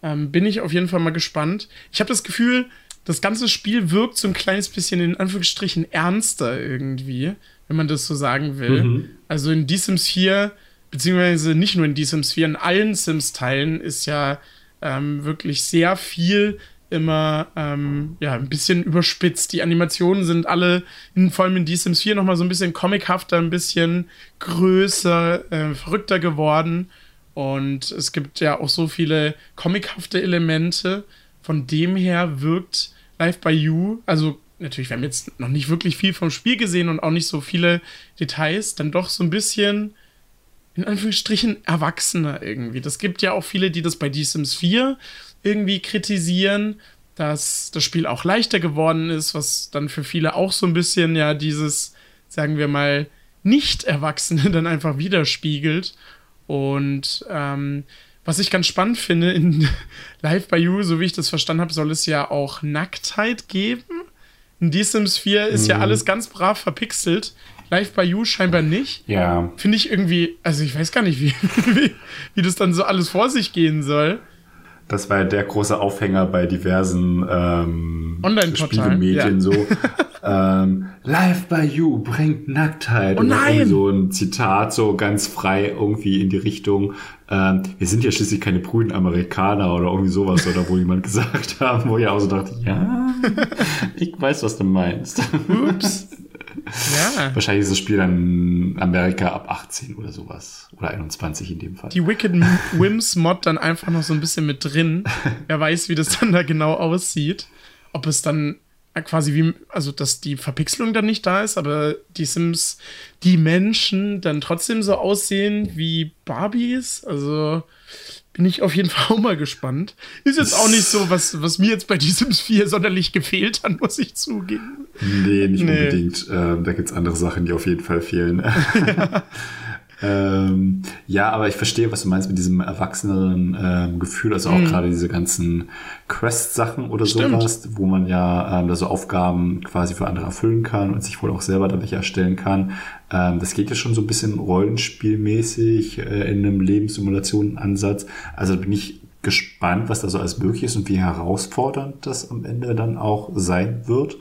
Ähm, bin ich auf jeden Fall mal gespannt. Ich habe das Gefühl, das ganze Spiel wirkt so ein kleines bisschen in Anführungsstrichen ernster irgendwie, wenn man das so sagen will. Mhm. Also in The Sims 4, beziehungsweise nicht nur in The Sims 4, in allen Sims-Teilen ist ja ähm, wirklich sehr viel immer ähm, ja, ein bisschen überspitzt. Die Animationen sind alle, in, vor allem in The Sims 4, nochmal so ein bisschen comichafter, ein bisschen größer, äh, verrückter geworden. Und es gibt ja auch so viele comichafte Elemente. Von dem her wirkt Live by You, also natürlich, wir haben jetzt noch nicht wirklich viel vom Spiel gesehen und auch nicht so viele Details, dann doch so ein bisschen in Anführungsstrichen erwachsener irgendwie. Das gibt ja auch viele, die das bei The Sims 4 irgendwie kritisieren, dass das Spiel auch leichter geworden ist, was dann für viele auch so ein bisschen ja dieses, sagen wir mal, Nicht-Erwachsene dann einfach widerspiegelt. Und ähm, Was ich ganz spannend finde, in Live by You, so wie ich das verstanden habe, soll es ja auch Nacktheit geben. In The Sims 4 ist mhm. ja alles ganz brav verpixelt. Live by You scheinbar nicht. Ja. Finde ich irgendwie, also ich weiß gar nicht, wie, wie, wie das dann so alles vor sich gehen soll. Das war ja der große Aufhänger bei diversen ähm, Spielmedien ja. so. ähm, Live by You bringt Nacktheit. Oh nein! so ein Zitat so ganz frei irgendwie in die Richtung. Ähm, wir sind ja schließlich keine prüden Amerikaner oder irgendwie sowas oder wo jemand gesagt haben, wo ich auch so dachte, ja, ich weiß, was du meinst. Ups. Ja. Wahrscheinlich ist das Spiel dann Amerika ab 18 oder sowas. Oder 21 in dem Fall. Die Wicked Wims Mod dann einfach noch so ein bisschen mit drin. Wer weiß, wie das dann da genau aussieht. Ob es dann quasi wie, also dass die Verpixelung dann nicht da ist, aber die Sims, die Menschen dann trotzdem so aussehen wie Barbies. Also bin ich auf jeden Fall auch mal gespannt. Ist jetzt auch nicht so, was, was mir jetzt bei die Sims 4 sonderlich gefehlt hat, muss ich zugeben. Nee, nicht nee. unbedingt. Ähm, da gibt's andere Sachen, die auf jeden Fall fehlen. Ja. Ähm, ja, aber ich verstehe, was du meinst mit diesem erwachseneren ähm, Gefühl, also auch mhm. gerade diese ganzen Quest-Sachen oder Stimmt. sowas, wo man ja ähm, da so Aufgaben quasi für andere erfüllen kann und sich wohl auch selber da welche erstellen kann. Ähm, das geht ja schon so ein bisschen rollenspielmäßig äh, in einem Lebenssimulationen-Ansatz. Also bin ich gespannt, was da so alles möglich ist und wie herausfordernd das am Ende dann auch sein wird.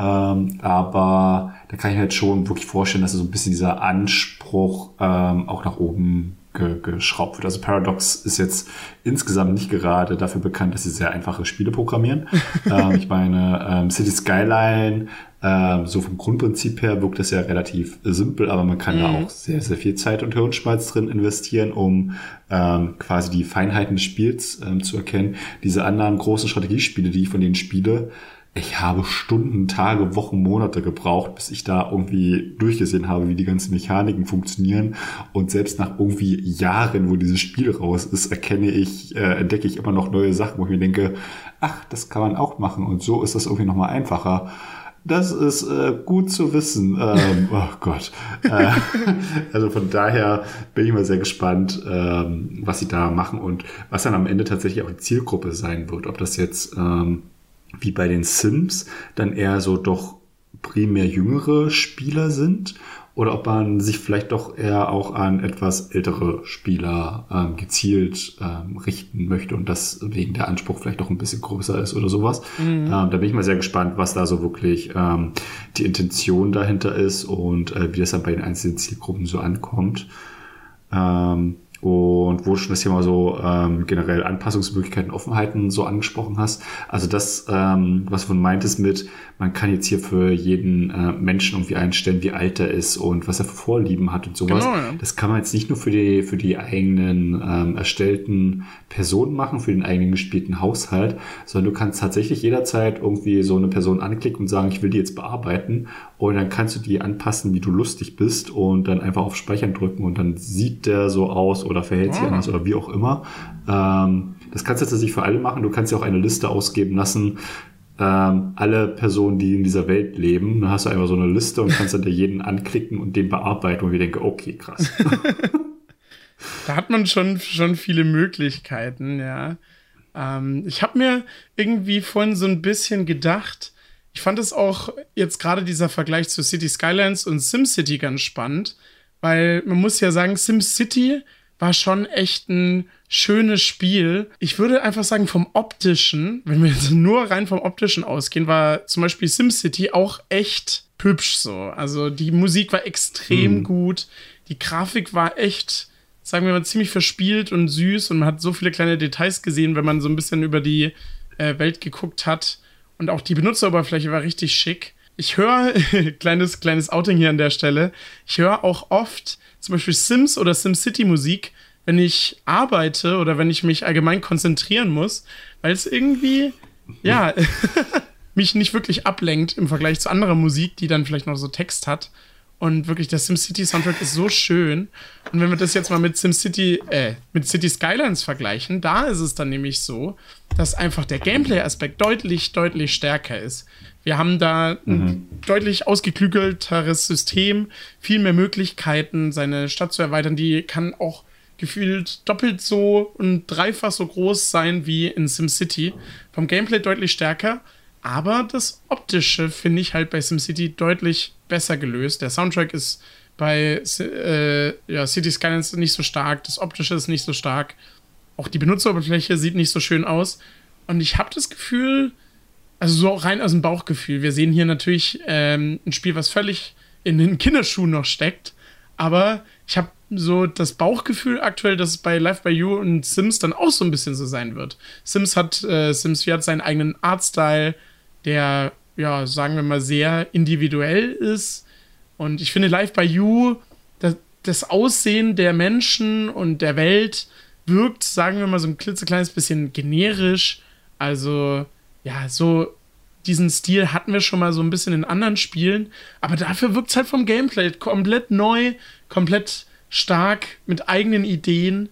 Ähm, aber da kann ich mir halt schon wirklich vorstellen, dass so ein bisschen dieser Anspruch ähm, auch nach oben ge geschraubt wird. Also Paradox ist jetzt insgesamt nicht gerade dafür bekannt, dass sie sehr einfache Spiele programmieren. ähm, ich meine, ähm, City Skyline, ähm, so vom Grundprinzip her wirkt das ja relativ simpel, aber man kann mhm. da auch sehr, sehr viel Zeit und Hirnschmalz drin investieren, um ähm, quasi die Feinheiten des Spiels ähm, zu erkennen. Diese anderen großen Strategiespiele, die ich von denen spiele, ich habe Stunden, Tage, Wochen, Monate gebraucht, bis ich da irgendwie durchgesehen habe, wie die ganzen Mechaniken funktionieren. Und selbst nach irgendwie Jahren, wo dieses Spiel raus ist, erkenne ich, äh, entdecke ich immer noch neue Sachen, wo ich mir denke, ach, das kann man auch machen. Und so ist das irgendwie nochmal einfacher. Das ist äh, gut zu wissen. Ähm, oh Gott. Äh, also von daher bin ich mal sehr gespannt, ähm, was sie da machen und was dann am Ende tatsächlich auch die Zielgruppe sein wird. Ob das jetzt ähm, wie bei den Sims dann eher so doch primär jüngere Spieler sind oder ob man sich vielleicht doch eher auch an etwas ältere Spieler ähm, gezielt ähm, richten möchte und deswegen der Anspruch vielleicht doch ein bisschen größer ist oder sowas. Mhm. Ähm, da bin ich mal sehr gespannt, was da so wirklich ähm, die Intention dahinter ist und äh, wie das dann bei den einzelnen Zielgruppen so ankommt. Ähm, und wo du schon das Thema so ähm, generell Anpassungsmöglichkeiten, Offenheiten so angesprochen hast. Also das, ähm, was du meintest mit, man kann jetzt hier für jeden äh, Menschen irgendwie einstellen, wie alt er ist und was er für Vorlieben hat und sowas. Genau, ja. Das kann man jetzt nicht nur für die, für die eigenen ähm, erstellten Personen machen, für den eigenen gespielten Haushalt, sondern du kannst tatsächlich jederzeit irgendwie so eine Person anklicken und sagen, ich will die jetzt bearbeiten und dann kannst du die anpassen, wie du lustig bist und dann einfach auf Speichern drücken und dann sieht der so aus oder verhält sich ah. anders oder wie auch immer. Ähm, das kannst du tatsächlich für alle machen. Du kannst ja auch eine Liste ausgeben lassen, ähm, alle Personen, die in dieser Welt leben. Dann hast du einfach so eine Liste und kannst dann dir jeden anklicken und den bearbeiten und wir denken, okay, krass. da hat man schon, schon viele Möglichkeiten, ja. Ähm, ich habe mir irgendwie vorhin so ein bisschen gedacht, ich fand es auch jetzt gerade dieser Vergleich zu City Skylines und SimCity ganz spannend, weil man muss ja sagen, SimCity war schon echt ein schönes Spiel. Ich würde einfach sagen, vom optischen, wenn wir jetzt nur rein vom optischen ausgehen, war zum Beispiel SimCity auch echt hübsch so. Also die Musik war extrem mhm. gut, die Grafik war echt, sagen wir mal, ziemlich verspielt und süß und man hat so viele kleine Details gesehen, wenn man so ein bisschen über die äh, Welt geguckt hat. Und auch die Benutzeroberfläche war richtig schick. Ich höre, kleines, kleines Outing hier an der Stelle, ich höre auch oft zum Beispiel Sims oder SimCity Musik, wenn ich arbeite oder wenn ich mich allgemein konzentrieren muss, weil es irgendwie, ja, mich nicht wirklich ablenkt im Vergleich zu anderer Musik, die dann vielleicht noch so Text hat. Und wirklich, der SimCity Soundtrack ist so schön. Und wenn wir das jetzt mal mit SimCity, äh, mit City Skylines vergleichen, da ist es dann nämlich so, dass einfach der Gameplay-Aspekt deutlich, deutlich stärker ist. Wir haben da ein mhm. deutlich ausgeklügelteres System, viel mehr Möglichkeiten, seine Stadt zu erweitern. Die kann auch gefühlt doppelt so und dreifach so groß sein wie in SimCity. Vom Gameplay deutlich stärker, aber das Optische finde ich halt bei SimCity deutlich besser gelöst. Der Soundtrack ist bei äh, ja, City Skylines nicht so stark, das Optische ist nicht so stark. Auch die Benutzeroberfläche sieht nicht so schön aus. Und ich habe das Gefühl, also so rein aus dem Bauchgefühl, wir sehen hier natürlich ähm, ein Spiel, was völlig in den Kinderschuhen noch steckt. Aber ich habe so das Bauchgefühl aktuell, dass es bei Life by You und Sims dann auch so ein bisschen so sein wird. Sims hat, äh, Sims 4 hat seinen eigenen Artstyle, der, ja, sagen wir mal, sehr individuell ist. Und ich finde Life by You, das, das Aussehen der Menschen und der Welt wirkt, sagen wir mal, so ein klitzekleines bisschen generisch. Also, ja, so diesen Stil hatten wir schon mal so ein bisschen in anderen Spielen, aber dafür wirkt es halt vom Gameplay komplett neu, komplett stark, mit eigenen Ideen.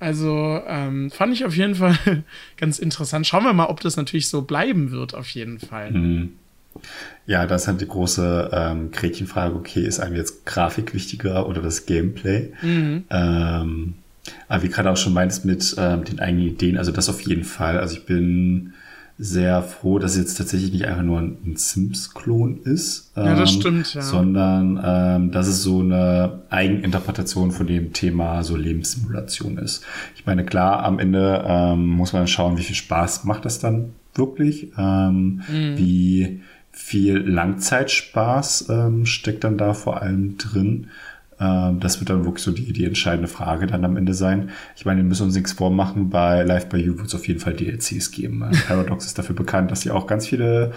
Also ähm, fand ich auf jeden Fall ganz interessant. Schauen wir mal, ob das natürlich so bleiben wird, auf jeden Fall. Mhm. Ja, das ist halt die große ähm, Gretchenfrage, okay, ist einem jetzt Grafik wichtiger oder das Gameplay? Mhm. Ähm, aber wie gerade auch schon meinst mit ähm, den eigenen Ideen, also das auf jeden Fall. Also ich bin sehr froh, dass es jetzt tatsächlich nicht einfach nur ein Sims-Klon ist. ja, das ähm, stimmt, ja. Sondern ähm, dass es so eine Eigeninterpretation von dem Thema so Lebenssimulation ist. Ich meine, klar, am Ende ähm, muss man schauen, wie viel Spaß macht das dann wirklich. Ähm, mhm. Wie viel Langzeitspaß ähm, steckt dann da vor allem drin. Ähm, das wird dann wirklich so die, die entscheidende Frage dann am Ende sein. Ich meine, wir müssen uns nichts vormachen. Bei Live by You wird es auf jeden Fall DLCs geben. Paradox ist dafür bekannt, dass sie auch ganz viele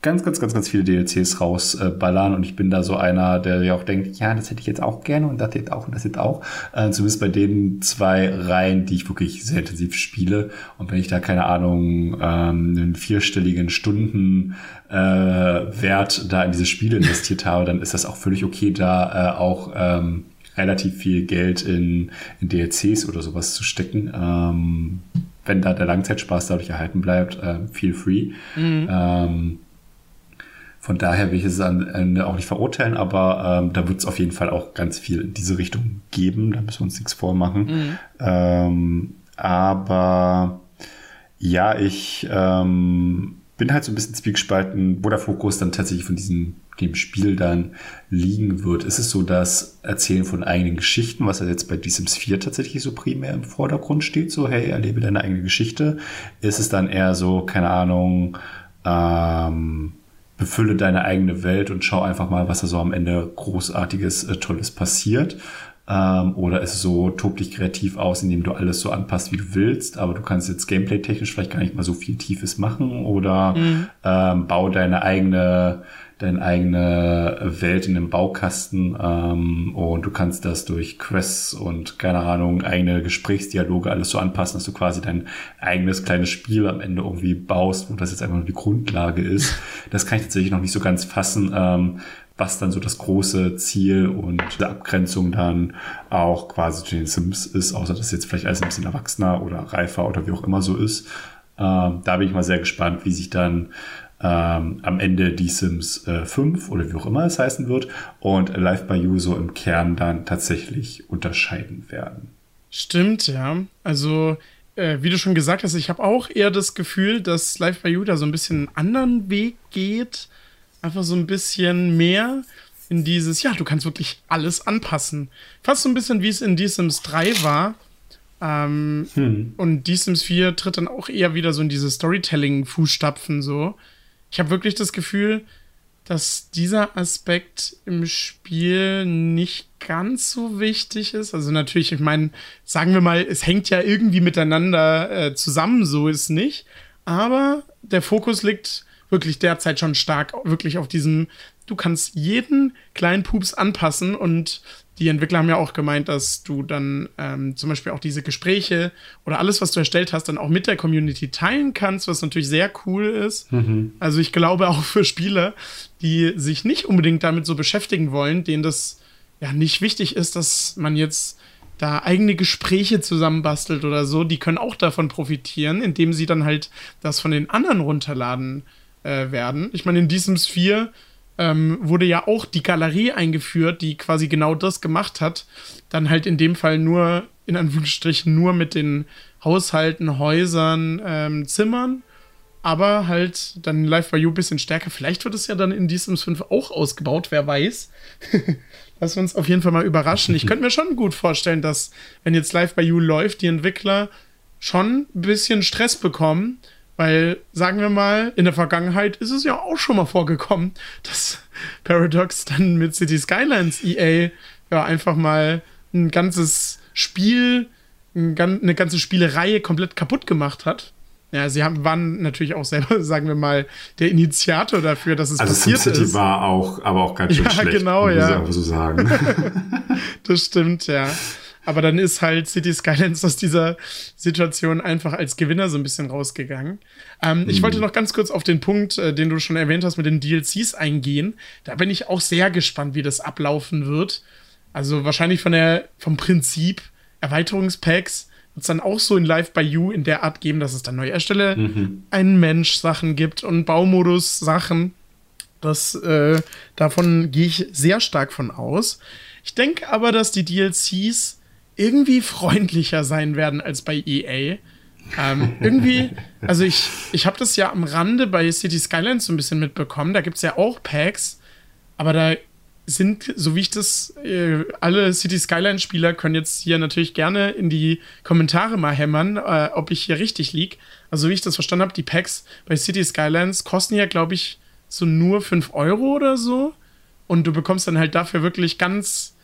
ganz, ganz, ganz, ganz viele DLCs rausballern. Äh, und ich bin da so einer, der ja auch denkt, ja, das hätte ich jetzt auch gerne und das jetzt auch und das jetzt auch. Äh, zumindest bei den zwei Reihen, die ich wirklich sehr intensiv spiele. Und wenn ich da, keine Ahnung, ähm, einen vierstelligen Stunden äh, Wert da in diese Spiele investiert habe, dann ist das auch völlig okay, da äh, auch ähm, relativ viel Geld in, in DLCs oder sowas zu stecken. Ähm, wenn da der Langzeitspaß dadurch erhalten bleibt, äh, feel free. Mhm. Ähm, von daher will ich es am Ende auch nicht verurteilen, aber ähm, da wird es auf jeden Fall auch ganz viel in diese Richtung geben. Da müssen wir uns nichts vormachen. Mhm. Ähm, aber ja, ich ähm, bin halt so ein bisschen zwiegespalten, wo der Fokus dann tatsächlich von diesem dem Spiel dann liegen wird. Ist es so das Erzählen von eigenen Geschichten, was ja jetzt bei The Sims 4 tatsächlich so primär im Vordergrund steht, so hey, erlebe deine eigene Geschichte? Ist es dann eher so, keine Ahnung, ähm, befülle deine eigene Welt und schau einfach mal, was da so am Ende großartiges, äh, tolles passiert. Ähm, oder es so, tob dich kreativ aus, indem du alles so anpasst, wie du willst, aber du kannst jetzt gameplay-technisch vielleicht gar nicht mal so viel Tiefes machen oder mhm. ähm, bau deine eigene deine eigene Welt in einem Baukasten ähm, und du kannst das durch Quests und keine Ahnung, eigene Gesprächsdialoge alles so anpassen, dass du quasi dein eigenes kleines Spiel am Ende irgendwie baust, wo das jetzt einfach nur die Grundlage ist. Das kann ich tatsächlich noch nicht so ganz fassen, ähm, was dann so das große Ziel und die Abgrenzung dann auch quasi zu den Sims ist, außer dass jetzt vielleicht alles ein bisschen erwachsener oder reifer oder wie auch immer so ist. Ähm, da bin ich mal sehr gespannt, wie sich dann ähm, am Ende die Sims äh, 5 oder wie auch immer es heißen wird und Live by You so im Kern dann tatsächlich unterscheiden werden. Stimmt, ja. Also, äh, wie du schon gesagt hast, ich habe auch eher das Gefühl, dass Live by You da so ein bisschen einen anderen Weg geht. Einfach so ein bisschen mehr in dieses, ja, du kannst wirklich alles anpassen. Fast so ein bisschen wie es in The Sims 3 war. Ähm, hm. Und The Sims 4 tritt dann auch eher wieder so in diese Storytelling-Fußstapfen so ich habe wirklich das Gefühl, dass dieser Aspekt im Spiel nicht ganz so wichtig ist. Also natürlich, ich meine, sagen wir mal, es hängt ja irgendwie miteinander äh, zusammen, so ist nicht. Aber der Fokus liegt wirklich derzeit schon stark wirklich auf diesem, du kannst jeden kleinen Pups anpassen und die Entwickler haben ja auch gemeint, dass du dann ähm, zum Beispiel auch diese Gespräche oder alles, was du erstellt hast, dann auch mit der Community teilen kannst, was natürlich sehr cool ist. Mhm. Also ich glaube auch für Spieler, die sich nicht unbedingt damit so beschäftigen wollen, denen das ja nicht wichtig ist, dass man jetzt da eigene Gespräche zusammenbastelt oder so, die können auch davon profitieren, indem sie dann halt das von den anderen runterladen äh, werden. Ich meine, in diesem 4 ähm, wurde ja auch die Galerie eingeführt, die quasi genau das gemacht hat. Dann halt in dem Fall nur in Anführungsstrichen nur mit den Haushalten, Häusern, ähm, Zimmern, aber halt dann Live by You ein bisschen stärker. Vielleicht wird es ja dann in The Sims 5 auch ausgebaut, wer weiß. Lass uns auf jeden Fall mal überraschen. Ich könnte mir schon gut vorstellen, dass, wenn jetzt Live by You läuft, die Entwickler schon ein bisschen Stress bekommen, weil, sagen wir mal, in der Vergangenheit ist es ja auch schon mal vorgekommen, dass Paradox dann mit City Skylines EA ja einfach mal ein ganzes Spiel, eine ganze Spielereihe komplett kaputt gemacht hat. Ja, sie haben, waren natürlich auch selber, sagen wir mal, der Initiator dafür, dass es also passiert SimCity ist. war auch, aber auch ganz schön ja, schlecht, genau, ja. so sagen. das stimmt, ja. Aber dann ist halt City Skylines aus dieser Situation einfach als Gewinner so ein bisschen rausgegangen. Ähm, mhm. Ich wollte noch ganz kurz auf den Punkt, äh, den du schon erwähnt hast, mit den DLCs eingehen. Da bin ich auch sehr gespannt, wie das ablaufen wird. Also wahrscheinlich von der, vom Prinzip Erweiterungspacks wird es dann auch so in Live by You in der Art geben, dass es dann neue Erstelle, mhm. einen Mensch-Sachen gibt und Baumodus-Sachen. Das, äh, davon gehe ich sehr stark von aus. Ich denke aber, dass die DLCs irgendwie freundlicher sein werden als bei EA. Ähm, irgendwie, also ich, ich habe das ja am Rande bei City Skylines so ein bisschen mitbekommen. Da gibt es ja auch Packs, aber da sind, so wie ich das, äh, alle City Skyline-Spieler können jetzt hier natürlich gerne in die Kommentare mal hämmern, äh, ob ich hier richtig liege. Also, wie ich das verstanden habe, die Packs bei City Skylines kosten ja, glaube ich, so nur 5 Euro oder so. Und du bekommst dann halt dafür wirklich ganz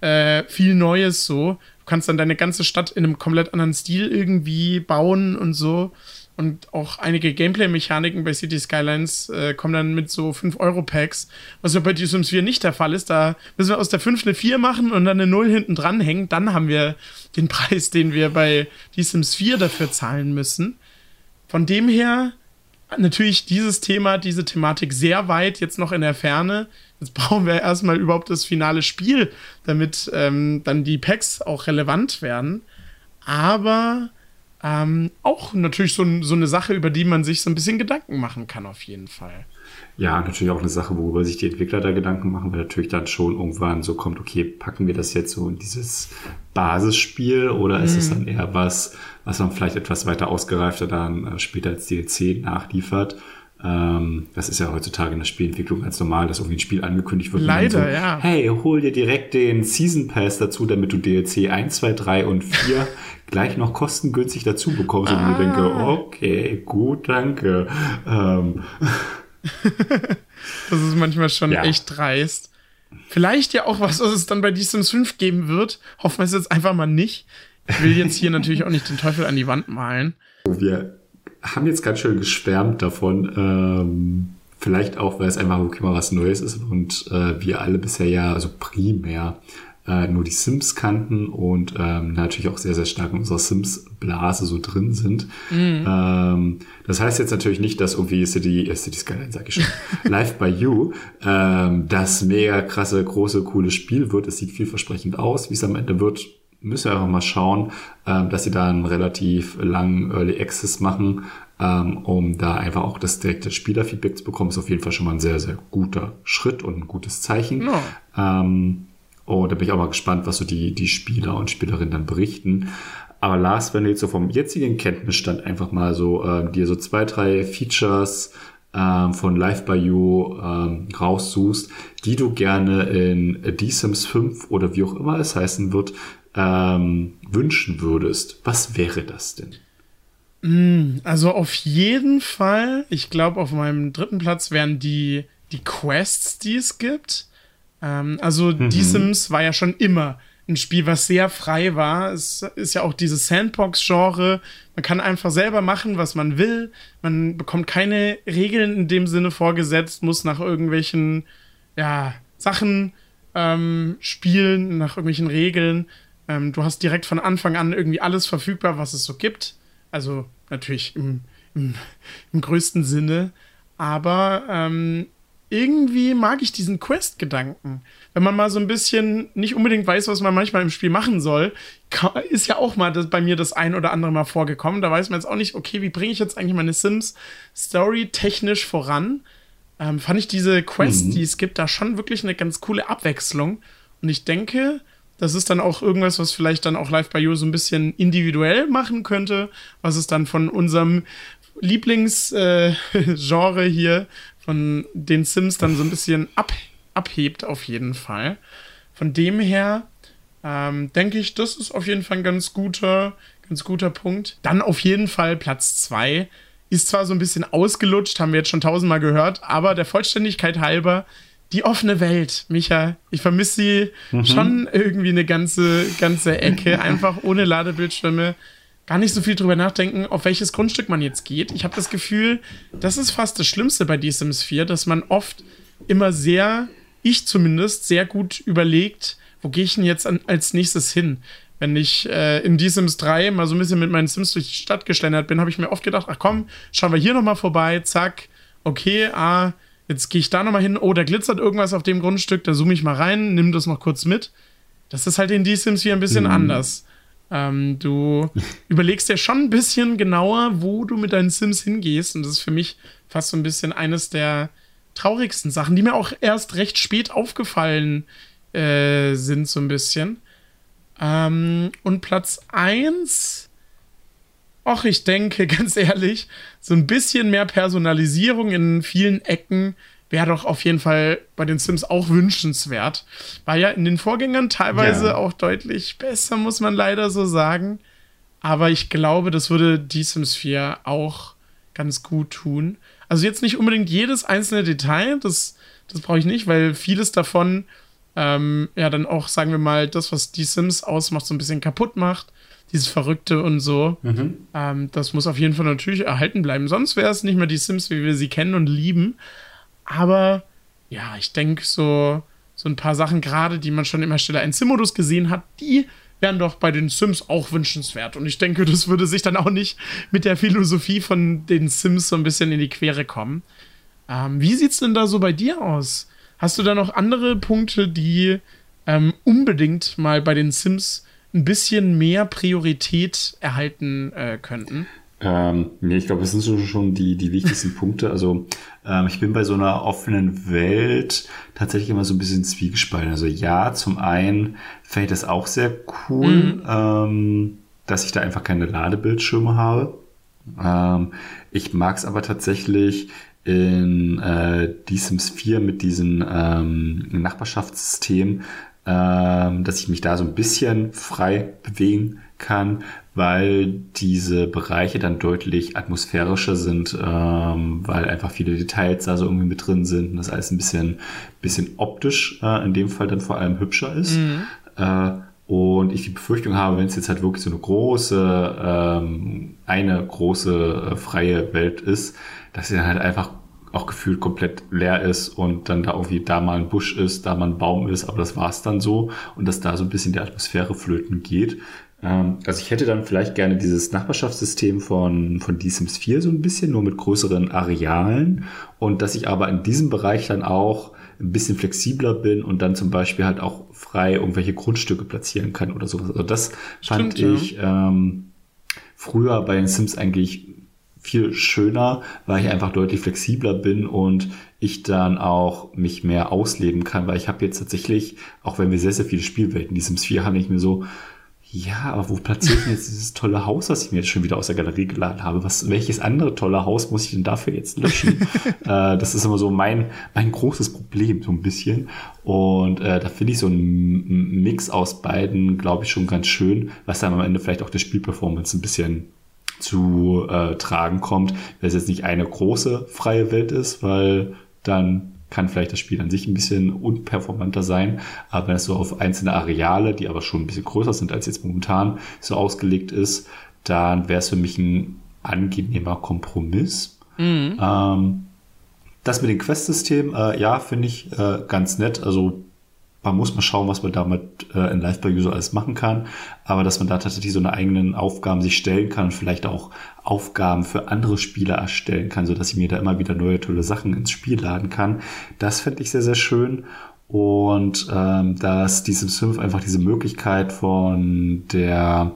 äh, viel Neues so. Du kannst dann deine ganze Stadt in einem komplett anderen Stil irgendwie bauen und so. Und auch einige Gameplay-Mechaniken bei City Skylines äh, kommen dann mit so 5-Euro-Packs, was ja bei The Sims 4 nicht der Fall ist. Da müssen wir aus der 5 eine 4 machen und dann eine 0 hinten dranhängen. Dann haben wir den Preis, den wir bei The Sims 4 dafür zahlen müssen. Von dem her natürlich dieses Thema, diese Thematik sehr weit jetzt noch in der Ferne. Jetzt brauchen wir erstmal überhaupt das finale Spiel, damit ähm, dann die Packs auch relevant werden. Aber ähm, auch natürlich so, so eine Sache, über die man sich so ein bisschen Gedanken machen kann, auf jeden Fall. Ja, natürlich auch eine Sache, worüber sich die Entwickler da Gedanken machen, weil natürlich dann schon irgendwann so kommt, okay, packen wir das jetzt so in dieses Basisspiel oder mhm. ist es dann eher was, was man vielleicht etwas weiter ausgereifter dann äh, später als DLC nachliefert? Ähm, das ist ja heutzutage in der Spielentwicklung ganz normal, dass irgendwie ein Spiel angekündigt wird. Leider, so, ja. Hey, hol dir direkt den Season Pass dazu, damit du DLC 1, 2, 3 und 4 gleich noch kostengünstig dazu bekommst. Ah. Und ich denke, okay, gut, danke. Ähm. das ist manchmal schon ja. echt dreist. Vielleicht ja auch was, was es dann bei The Sims 5 geben wird. Hoffen wir es jetzt einfach mal nicht. Ich will jetzt hier natürlich auch nicht den Teufel an die Wand malen. Wir haben jetzt ganz schön geschwärmt davon. Ähm, vielleicht auch, weil es einfach okay mal was Neues ist und äh, wir alle bisher ja, also primär, äh, nur die Sims kannten und ähm, natürlich auch sehr, sehr stark in unserer Sims-Blase so drin sind. Mhm. Ähm, das heißt jetzt natürlich nicht, dass irgendwie City, äh, City Skyline, sag ich schon, Live by You ähm, das mega krasse, große, coole Spiel wird. Es sieht vielversprechend aus. Wie es am Ende wird, müssen wir einfach mal schauen, ähm, dass sie da einen relativ langen Early Access machen, ähm, um da einfach auch das direkte Spielerfeedback zu bekommen. Ist auf jeden Fall schon mal ein sehr, sehr guter Schritt und ein gutes Zeichen. Ja. Ähm, oh, da bin ich auch mal gespannt, was so die, die Spieler und Spielerinnen dann berichten. Aber Lars, wenn du jetzt so vom jetzigen Kenntnisstand einfach mal so äh, dir so zwei, drei Features ähm, von Live by You ähm, raussuchst, die du gerne in The Sims 5 oder wie auch immer es heißen wird, ähm, wünschen würdest, was wäre das denn? Mm, also auf jeden Fall, ich glaube, auf meinem dritten Platz wären die, die Quests, die es gibt. Ähm, also mhm. Die Sims war ja schon immer ein Spiel, was sehr frei war. Es ist ja auch dieses Sandbox-Genre. Man kann einfach selber machen, was man will. Man bekommt keine Regeln in dem Sinne vorgesetzt, muss nach irgendwelchen ja, Sachen ähm, spielen, nach irgendwelchen Regeln. Ähm, du hast direkt von Anfang an irgendwie alles verfügbar, was es so gibt. Also natürlich im, im, im größten Sinne. Aber ähm, irgendwie mag ich diesen Quest-Gedanken. Wenn man mal so ein bisschen nicht unbedingt weiß, was man manchmal im Spiel machen soll, ist ja auch mal das, bei mir das ein oder andere Mal vorgekommen. Da weiß man jetzt auch nicht, okay, wie bringe ich jetzt eigentlich meine Sims Story technisch voran? Ähm, fand ich diese Quest, mhm. die es gibt, da schon wirklich eine ganz coole Abwechslung. Und ich denke, Das ist dann auch irgendwas, was vielleicht dann auch Live by You so ein bisschen individuell machen könnte, was es dann von unserem Lieblingsgenre äh, hier, von den Sims dann so ein bisschen ab, abhebt, auf jeden Fall. Von dem her ähm, denke ich, das ist auf jeden Fall ein ganz guter, ganz guter Punkt. Dann auf jeden Fall Platz 2. Ist zwar so ein bisschen ausgelutscht, haben wir jetzt schon tausendmal gehört, aber der Vollständigkeit halber die offene Welt, Micha. Ich vermisse sie mhm. schon irgendwie eine ganze, ganze Ecke, einfach ohne Ladebildschirme. Gar nicht so viel drüber nachdenken, auf welches Grundstück man jetzt geht. Ich habe das Gefühl, das ist fast das Schlimmste bei The Sims 4, dass man oft immer sehr, ich zumindest, sehr gut überlegt, wo gehe ich denn jetzt an, als nächstes hin? Wenn ich äh, in The Sims 3 mal so ein bisschen mit meinen Sims durch die Stadt geschlendert bin, habe ich mir oft gedacht, ach komm, schauen wir hier nochmal vorbei, zack, okay, ah, Jetzt gehe ich da nochmal hin, oh, da glitzert irgendwas auf dem Grundstück, da zoome ich mal rein, nimm das noch kurz mit. Das ist halt in D-Sims hier ein bisschen mhm. anders. Ähm, du überlegst ja schon ein bisschen genauer, wo du mit deinen Sims hingehst. Und das ist für mich fast so ein bisschen eines der traurigsten Sachen, die mir auch erst recht spät aufgefallen äh, sind, so ein bisschen. Ähm, und Platz 1 Och, ich denke, ganz ehrlich, so ein bisschen mehr Personalisierung in vielen Ecken wäre doch auf jeden Fall bei den Sims auch wünschenswert. War ja in den Vorgängern teilweise ja. auch deutlich besser, muss man leider so sagen. Aber ich glaube, das würde die Sims 4 auch ganz gut tun. Also jetzt nicht unbedingt jedes einzelne Detail, das, das brauche ich nicht, weil vieles davon ähm, ja dann auch, sagen wir mal, das, was die Sims ausmacht, so ein bisschen kaputt macht dieses Verrückte und so. Mhm. Ähm, das muss auf jeden Fall natürlich erhalten bleiben. Sonst wäre es nicht mehr die Sims, wie wir sie kennen und lieben. Aber ja, ich denke, so, so ein paar Sachen, gerade die man schon im Hersteller 1 Sim-Modus gesehen hat, die wären doch bei den Sims auch wünschenswert. Und ich denke, das würde sich dann auch nicht mit der Philosophie von den Sims so ein bisschen in die Quere kommen. Ähm, wie es denn da so bei dir aus? Hast du da noch andere Punkte, die ähm, unbedingt mal bei den Sims ein bisschen mehr Priorität erhalten äh, könnten? Ähm, nee, ich glaube, das sind schon die, die wichtigsten Punkte. Also ähm, ich bin bei so einer offenen Welt tatsächlich immer so ein bisschen zwiegespalten. Also ja, zum einen fände ich das auch sehr cool, mhm. ähm, dass ich da einfach keine Ladebildschirme habe. Ähm, ich mag es aber tatsächlich in äh, die Sims 4 mit diesem ähm, Nachbarschaftssystem dass ich mich da so ein bisschen frei bewegen kann, weil diese Bereiche dann deutlich atmosphärischer sind, ähm, weil einfach viele Details da so irgendwie mit drin sind und das alles ein bisschen, bisschen optisch äh, in dem Fall dann vor allem hübscher ist. Mhm. Äh, und ich die Befürchtung habe, wenn es jetzt halt wirklich so eine große, ähm, eine große äh, freie Welt ist, dass sie dann halt einfach auch gefühlt komplett leer ist und dann da irgendwie da mal ein Busch ist, da mal ein Baum ist, aber das war es dann so und dass da so ein bisschen die Atmosphäre flöten geht. Ähm, also ich hätte dann vielleicht gerne dieses Nachbarschaftssystem von, von D-Sims 4 so ein bisschen, nur mit größeren Arealen und dass ich aber in diesem Bereich dann auch ein bisschen flexibler bin und dann zum Beispiel halt auch frei irgendwelche Grundstücke platzieren kann oder sowas. Also das Stimmt, fand ich ja. ähm, früher bei den Sims eigentlich viel schöner, weil ich einfach deutlich flexibler bin und ich dann auch mich mehr ausleben kann, weil ich habe jetzt tatsächlich, auch wenn wir sehr, sehr viele Spielwelten in diesem Sphere haben, ich mir so, ja, aber wo platziert denn jetzt dieses tolle Haus, was ich mir jetzt schon wieder aus der Galerie geladen habe? Was, welches andere tolle Haus muss ich denn dafür jetzt löschen? äh, das ist immer so mein, mein großes Problem, so ein bisschen. Und äh, da finde ich so einen Mix aus beiden, glaube ich, schon ganz schön, was dann am Ende vielleicht auch der Spielperformance ein bisschen zu äh, tragen kommt, wenn es jetzt nicht eine große freie Welt ist, weil dann kann vielleicht das Spiel an sich ein bisschen unperformanter sein. Aber wenn es so auf einzelne Areale, die aber schon ein bisschen größer sind als jetzt momentan, so ausgelegt ist, dann wäre es für mich ein angenehmer Kompromiss. Mhm. Ähm, das mit dem Quest-System, äh, ja, finde ich äh, ganz nett. Also man muss mal schauen, was man damit äh, in Live by User alles machen kann. Aber dass man da tatsächlich so eine eigenen Aufgaben sich stellen kann und vielleicht auch Aufgaben für andere Spieler erstellen kann, so dass ich mir da immer wieder neue tolle Sachen ins Spiel laden kann. Das fände ich sehr, sehr schön. Und ähm, dass diesem Sims einfach diese Möglichkeit von der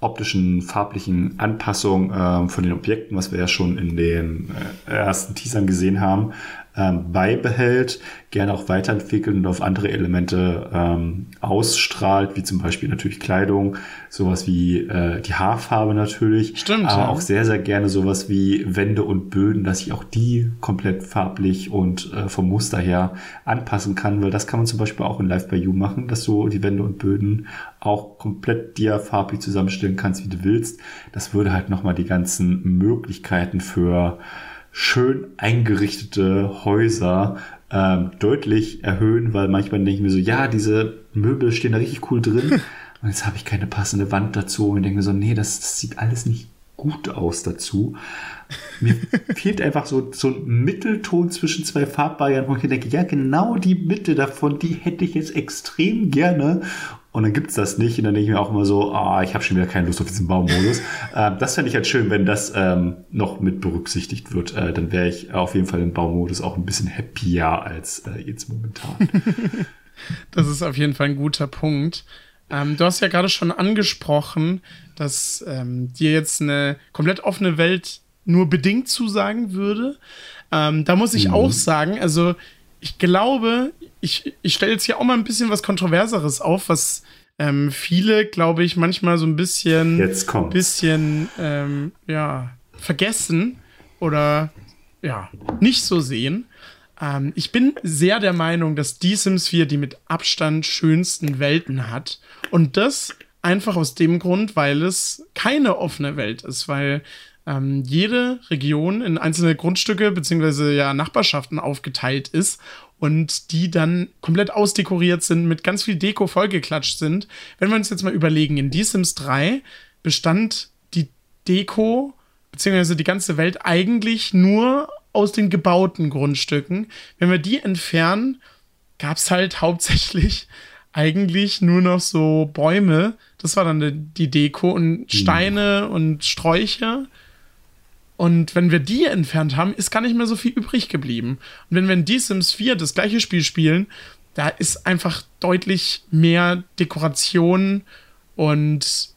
optischen, farblichen Anpassung äh, von den Objekten, was wir ja schon in den äh, ersten Teasern gesehen haben, ähm, beibehält, gerne auch weiterentwickelt und auf andere Elemente ähm, ausstrahlt, wie zum Beispiel natürlich Kleidung, sowas wie äh, die Haarfarbe natürlich. Stimmt. Aber ja. auch sehr, sehr gerne sowas wie Wände und Böden, dass ich auch die komplett farblich und äh, vom Muster her anpassen kann, weil das kann man zum Beispiel auch in Live by You machen, dass du die Wände und Böden auch komplett dir farblich zusammenstellen kannst, wie du willst. Das würde halt nochmal die ganzen Möglichkeiten für schön eingerichtete Häuser ähm, deutlich erhöhen, weil manchmal denke ich mir so, ja, diese Möbel stehen da richtig cool drin und jetzt habe ich keine passende Wand dazu und denke mir so, nee, das, das sieht alles nicht gut aus dazu. Mir fehlt einfach so, so ein Mittelton zwischen zwei Farbbarrieren, wo ich denke, ja, genau die Mitte davon, die hätte ich jetzt extrem gerne. Und dann gibt's das nicht. Und dann denke ich mir auch immer so, ah, ich habe schon wieder keine Lust auf diesen Baumodus. ähm, das fände ich halt schön, wenn das ähm, noch mit berücksichtigt wird. Äh, dann wäre ich auf jeden Fall im Baumodus auch ein bisschen happier als äh, jetzt momentan. Das ist auf jeden Fall ein guter Punkt. Ähm, du hast ja gerade schon angesprochen, dass ähm, dir jetzt eine komplett offene Welt nur bedingt zusagen würde. Ähm, da muss ich mhm. auch sagen, also ich glaube, ich, ich stelle jetzt hier auch mal ein bisschen was Kontroverseres auf, was ähm, viele, glaube ich, manchmal so ein bisschen, jetzt kommt. bisschen ähm, ja, vergessen oder ja, nicht so sehen. Ähm, ich bin sehr der Meinung, dass die Sims 4 die mit Abstand schönsten Welten hat. Und das einfach aus dem Grund, weil es keine offene Welt ist, weil ähm, jede Region in einzelne Grundstücke beziehungsweise ja Nachbarschaften aufgeteilt ist und die dann komplett ausdekoriert sind, mit ganz viel Deko vollgeklatscht sind. Wenn wir uns jetzt mal überlegen, in Die Sims 3 bestand die Deko beziehungsweise die ganze Welt eigentlich nur aus den gebauten Grundstücken. Wenn wir die entfernen, gab es halt hauptsächlich eigentlich nur noch so Bäume. Das war dann die Deko und Steine mhm. und Sträucher. Und wenn wir die entfernt haben, ist gar nicht mehr so viel übrig geblieben. Und wenn wir in Die Sims 4 das gleiche Spiel spielen, da ist einfach deutlich mehr Dekoration und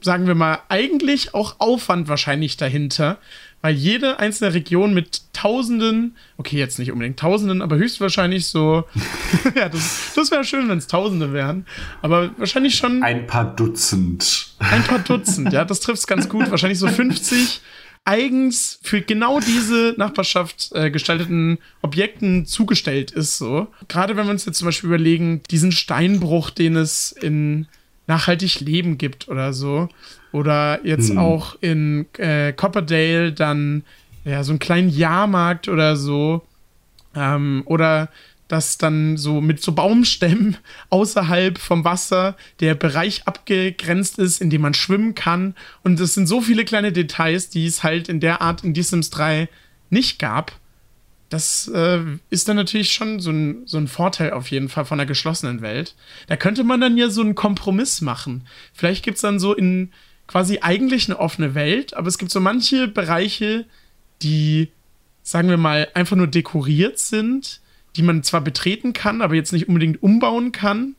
sagen wir mal, eigentlich auch Aufwand wahrscheinlich dahinter, weil jede einzelne Region mit Tausenden, okay, jetzt nicht unbedingt Tausenden, aber höchstwahrscheinlich so, ja, das, das wäre schön, wenn es Tausende wären, aber wahrscheinlich schon. Ein paar Dutzend. Ein paar Dutzend, ja, das trifft es ganz gut. Wahrscheinlich so 50 eigens für genau diese Nachbarschaft äh, gestalteten Objekten zugestellt ist, so. Gerade wenn wir uns jetzt zum Beispiel überlegen, diesen Steinbruch, den es in nachhaltig Leben gibt oder so. Oder jetzt hm. auch in äh, Copperdale dann ja so einen kleinen Jahrmarkt oder so. Ähm, oder dass dann so mit so Baumstämmen außerhalb vom Wasser der Bereich abgegrenzt ist, in dem man schwimmen kann. Und es sind so viele kleine Details, die es halt in der Art in The Sims 3 nicht gab. Das äh, ist dann natürlich schon so ein, so ein Vorteil auf jeden Fall von einer geschlossenen Welt. Da könnte man dann ja so einen Kompromiss machen. Vielleicht gibt es dann so in quasi eigentlich eine offene Welt, aber es gibt so manche Bereiche, die, sagen wir mal, einfach nur dekoriert sind, die man zwar betreten kann, aber jetzt nicht unbedingt umbauen kann.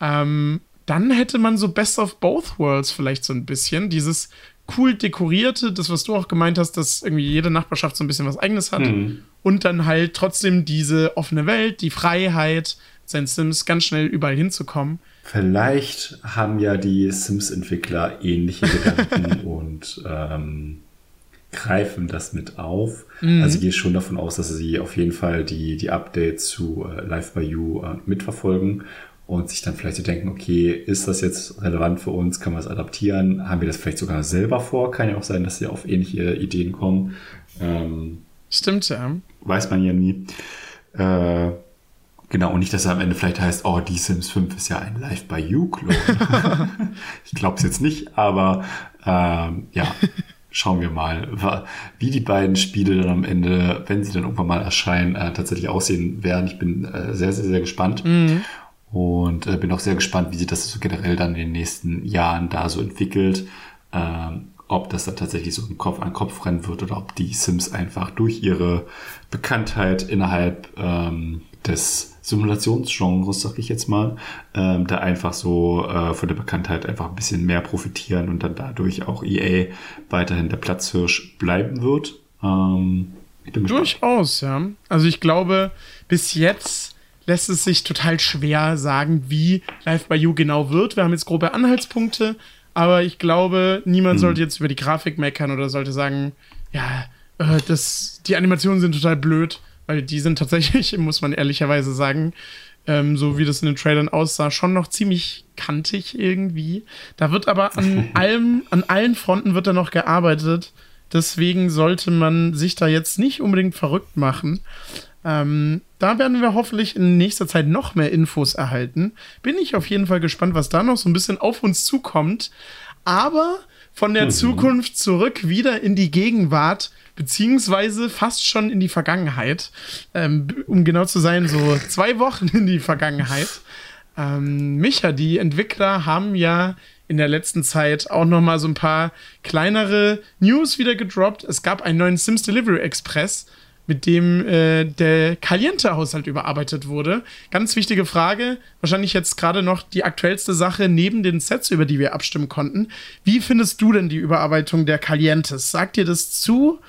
Ähm, dann hätte man so Best of Both Worlds vielleicht so ein bisschen. Dieses cool dekorierte, das, was du auch gemeint hast, dass irgendwie jede Nachbarschaft so ein bisschen was eigenes hat. Mhm. Und dann halt trotzdem diese offene Welt, die Freiheit, sein Sims ganz schnell überall hinzukommen. Vielleicht haben ja die Sims-Entwickler ähnliche Gedanken und ähm, greifen das mit auf. Mhm. Also ich gehe schon davon aus, dass sie auf jeden Fall die, die Updates zu äh, Live by You äh, mitverfolgen und sich dann vielleicht so denken, okay, ist das jetzt relevant für uns? Kann man es adaptieren? Haben wir das vielleicht sogar selber vor? Kann ja auch sein, dass sie auf ähnliche Ideen kommen. Ähm, Stimmt, ja. Weiß man ja nie. Äh, genau, und nicht, dass er am Ende vielleicht heißt, oh, die Sims 5 ist ja ein Live by You-Klon. ich glaube es jetzt nicht, aber ähm, ja, schauen wir mal, wie die beiden Spiele dann am Ende, wenn sie dann irgendwann mal erscheinen, äh, tatsächlich aussehen werden. Ich bin äh, sehr, sehr, sehr gespannt. Mhm. Und äh, bin auch sehr gespannt, wie sich das so generell dann in den nächsten Jahren da so entwickelt. Ähm, ob das dann tatsächlich so ein Kopf an Kopf rennen wird oder ob die Sims einfach durch ihre Bekanntheit innerhalb ähm, des Simulationsgenres, sag ich jetzt mal, ähm, da einfach so äh, von der Bekanntheit einfach ein bisschen mehr profitieren und dann dadurch auch EA weiterhin der Platzhirsch bleiben wird. Ähm, Durchaus, ja. Also ich glaube, bis jetzt lässt es sich total schwer sagen, wie Live by You genau wird. Wir haben jetzt grobe Anhaltspunkte, aber ich glaube, niemand hm. sollte jetzt über die Grafik meckern oder sollte sagen, ja, äh, das, die Animationen sind total blöd, weil die sind tatsächlich, muss man ehrlicherweise sagen, ähm, so wie das in den Trailern aussah, schon noch ziemlich kantig irgendwie. Da wird aber an allem, an allen Fronten wird da noch gearbeitet. Deswegen sollte man sich da jetzt nicht unbedingt verrückt machen. Ähm, da werden wir hoffentlich in nächster Zeit noch mehr Infos erhalten. Bin ich auf jeden Fall gespannt, was da noch so ein bisschen auf uns zukommt. Aber von der mhm. Zukunft zurück wieder in die Gegenwart, beziehungsweise fast schon in die Vergangenheit. Ähm, um genau zu sein, so zwei Wochen in die Vergangenheit. Ähm, Micha, die Entwickler haben ja in der letzten Zeit auch noch mal so ein paar kleinere News wieder gedroppt. Es gab einen neuen Sims Delivery Express mit dem äh, der Caliente-Haushalt überarbeitet wurde. Ganz wichtige Frage, wahrscheinlich jetzt gerade noch die aktuellste Sache neben den Sets, über die wir abstimmen konnten. Wie findest du denn die Überarbeitung der Calientes? Sagt dir das zu?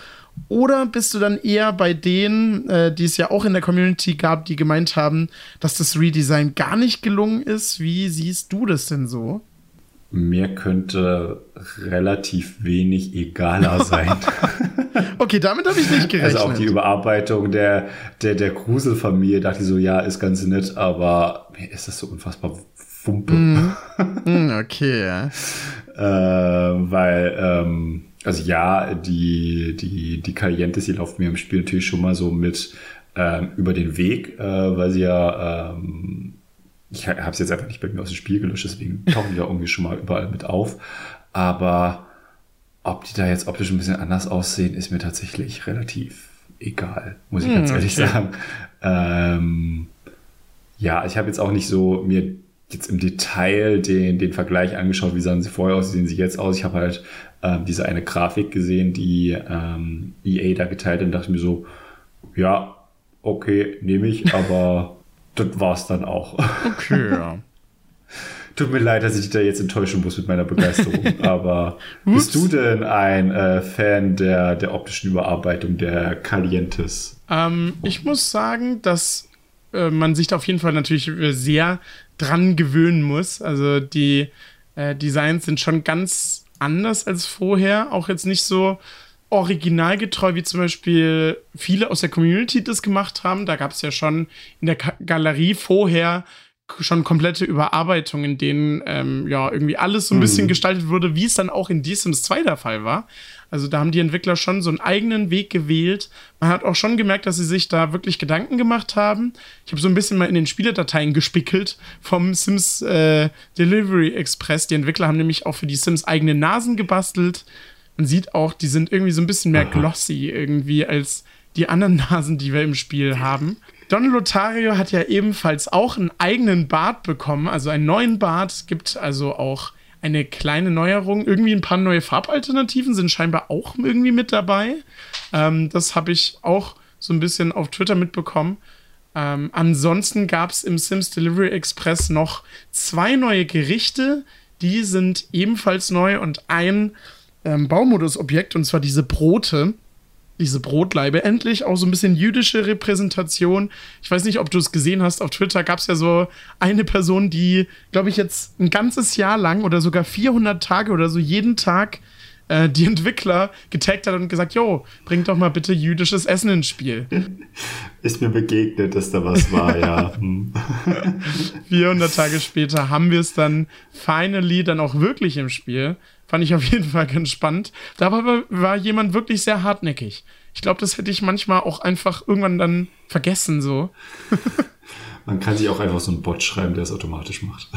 Oder bist du dann eher bei denen, äh, die es ja auch in der Community gab, die gemeint haben, dass das Redesign gar nicht gelungen ist? Wie siehst du das denn so? Mir könnte relativ wenig egaler sein. okay, damit habe ich nicht gerechnet. Also auch die Überarbeitung der, der, der Gruselfamilie dachte ich so, ja, ist ganz nett, aber mir ist das so unfassbar Wumpe. Mm. okay, ja. äh, weil, ähm, also ja, die, die, die Calientes, die laufen mir im Spiel natürlich schon mal so mit ähm, über den Weg, äh, weil sie ja ähm, ich habe es jetzt einfach nicht bei mir aus dem Spiel gelöscht, deswegen tauchen die da irgendwie schon mal überall mit auf. Aber ob die da jetzt optisch ein bisschen anders aussehen, ist mir tatsächlich relativ egal, muss ich hm, ganz ehrlich okay. sagen. Ähm, ja, ich habe jetzt auch nicht so mir jetzt im Detail den, den Vergleich angeschaut, wie sahen sie vorher aus, wie sehen sie jetzt aus. Ich habe halt ähm, diese eine Grafik gesehen, die ähm, EA da geteilt hat und dachte mir so, ja, okay, nehme ich, aber das war's dann auch. Okay, ja. Tut mir leid, dass ich dich da jetzt enttäuschen muss mit meiner Begeisterung. Aber bist du denn ein äh, Fan der, der optischen Überarbeitung der Calientes? Ähm, ich muss sagen, dass äh, man sich da auf jeden Fall natürlich sehr dran gewöhnen muss. Also die äh, Designs sind schon ganz anders als vorher. Auch jetzt nicht so originalgetreu, wie zum Beispiel viele aus der Community das gemacht haben. Da gab es ja schon in der Ka Galerie vorher schon komplette Überarbeitungen, in denen ähm, ja irgendwie alles so ein bisschen mhm. gestaltet wurde, wie es dann auch in The Sims 2 der Fall war. Also da haben die Entwickler schon so einen eigenen Weg gewählt. Man hat auch schon gemerkt, dass sie sich da wirklich Gedanken gemacht haben. Ich habe so ein bisschen mal in den Spieledateien gespickelt vom Sims äh, Delivery Express. Die Entwickler haben nämlich auch für die Sims eigene Nasen gebastelt man sieht auch, die sind irgendwie so ein bisschen mehr glossy irgendwie als die anderen Nasen, die wir im Spiel haben. Don Lotario hat ja ebenfalls auch einen eigenen Bart bekommen, also einen neuen Bart. Es gibt also auch eine kleine Neuerung. Irgendwie ein paar neue Farbalternativen sind scheinbar auch irgendwie mit dabei. Ähm, das habe ich auch so ein bisschen auf Twitter mitbekommen. Ähm, ansonsten gab es im Sims Delivery Express noch zwei neue Gerichte. Die sind ebenfalls neu und ein ähm, Baumodus-Objekt, und zwar diese Brote, diese Brotleibe. Endlich auch so ein bisschen jüdische Repräsentation. Ich weiß nicht, ob du es gesehen hast. Auf Twitter gab es ja so eine Person, die, glaube ich, jetzt ein ganzes Jahr lang oder sogar 400 Tage oder so jeden Tag äh, die Entwickler getaggt hat und gesagt, jo, bringt doch mal bitte jüdisches Essen ins Spiel. Ist mir begegnet, dass da was war, ja. 400 hm. Tage später haben wir es dann finally dann auch wirklich im Spiel. Fand ich auf jeden Fall ganz spannend. Da war, war jemand wirklich sehr hartnäckig. Ich glaube, das hätte ich manchmal auch einfach irgendwann dann vergessen, so. Man kann sich auch einfach so einen Bot schreiben, der es automatisch macht.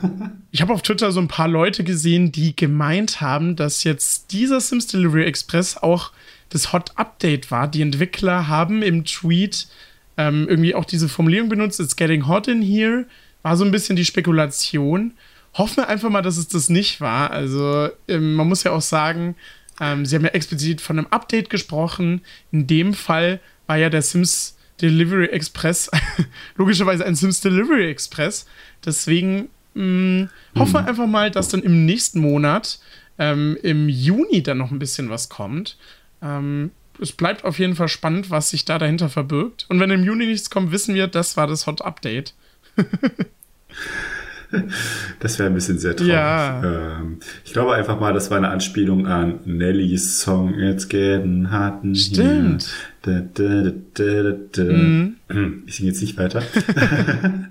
ich habe auf Twitter so ein paar Leute gesehen, die gemeint haben, dass jetzt dieser Sims Delivery Express auch das Hot Update war. Die Entwickler haben im Tweet ähm, irgendwie auch diese Formulierung benutzt, it's getting hot in here. War so ein bisschen die Spekulation hoffen wir einfach mal, dass es das nicht war. Also, ähm, man muss ja auch sagen, ähm, sie haben ja explizit von einem Update gesprochen. In dem Fall war ja der Sims Delivery Express logischerweise ein Sims Delivery Express. Deswegen mh, mm, hoffen wir mhm. einfach mal, dass dann im nächsten Monat, ähm, im Juni, dann noch ein bisschen was kommt. Ähm, es bleibt auf jeden Fall spannend, was sich da dahinter verbirgt. Und wenn im Juni nichts kommt, wissen wir, das war das Hot Update. Das wäre ein bisschen sehr traurig. Ja. Ähm, ich glaube einfach mal, das war eine Anspielung an Nellys Song It's Getting Hot Stimmt. Da, da, da, mhm. Ich singe jetzt nicht weiter.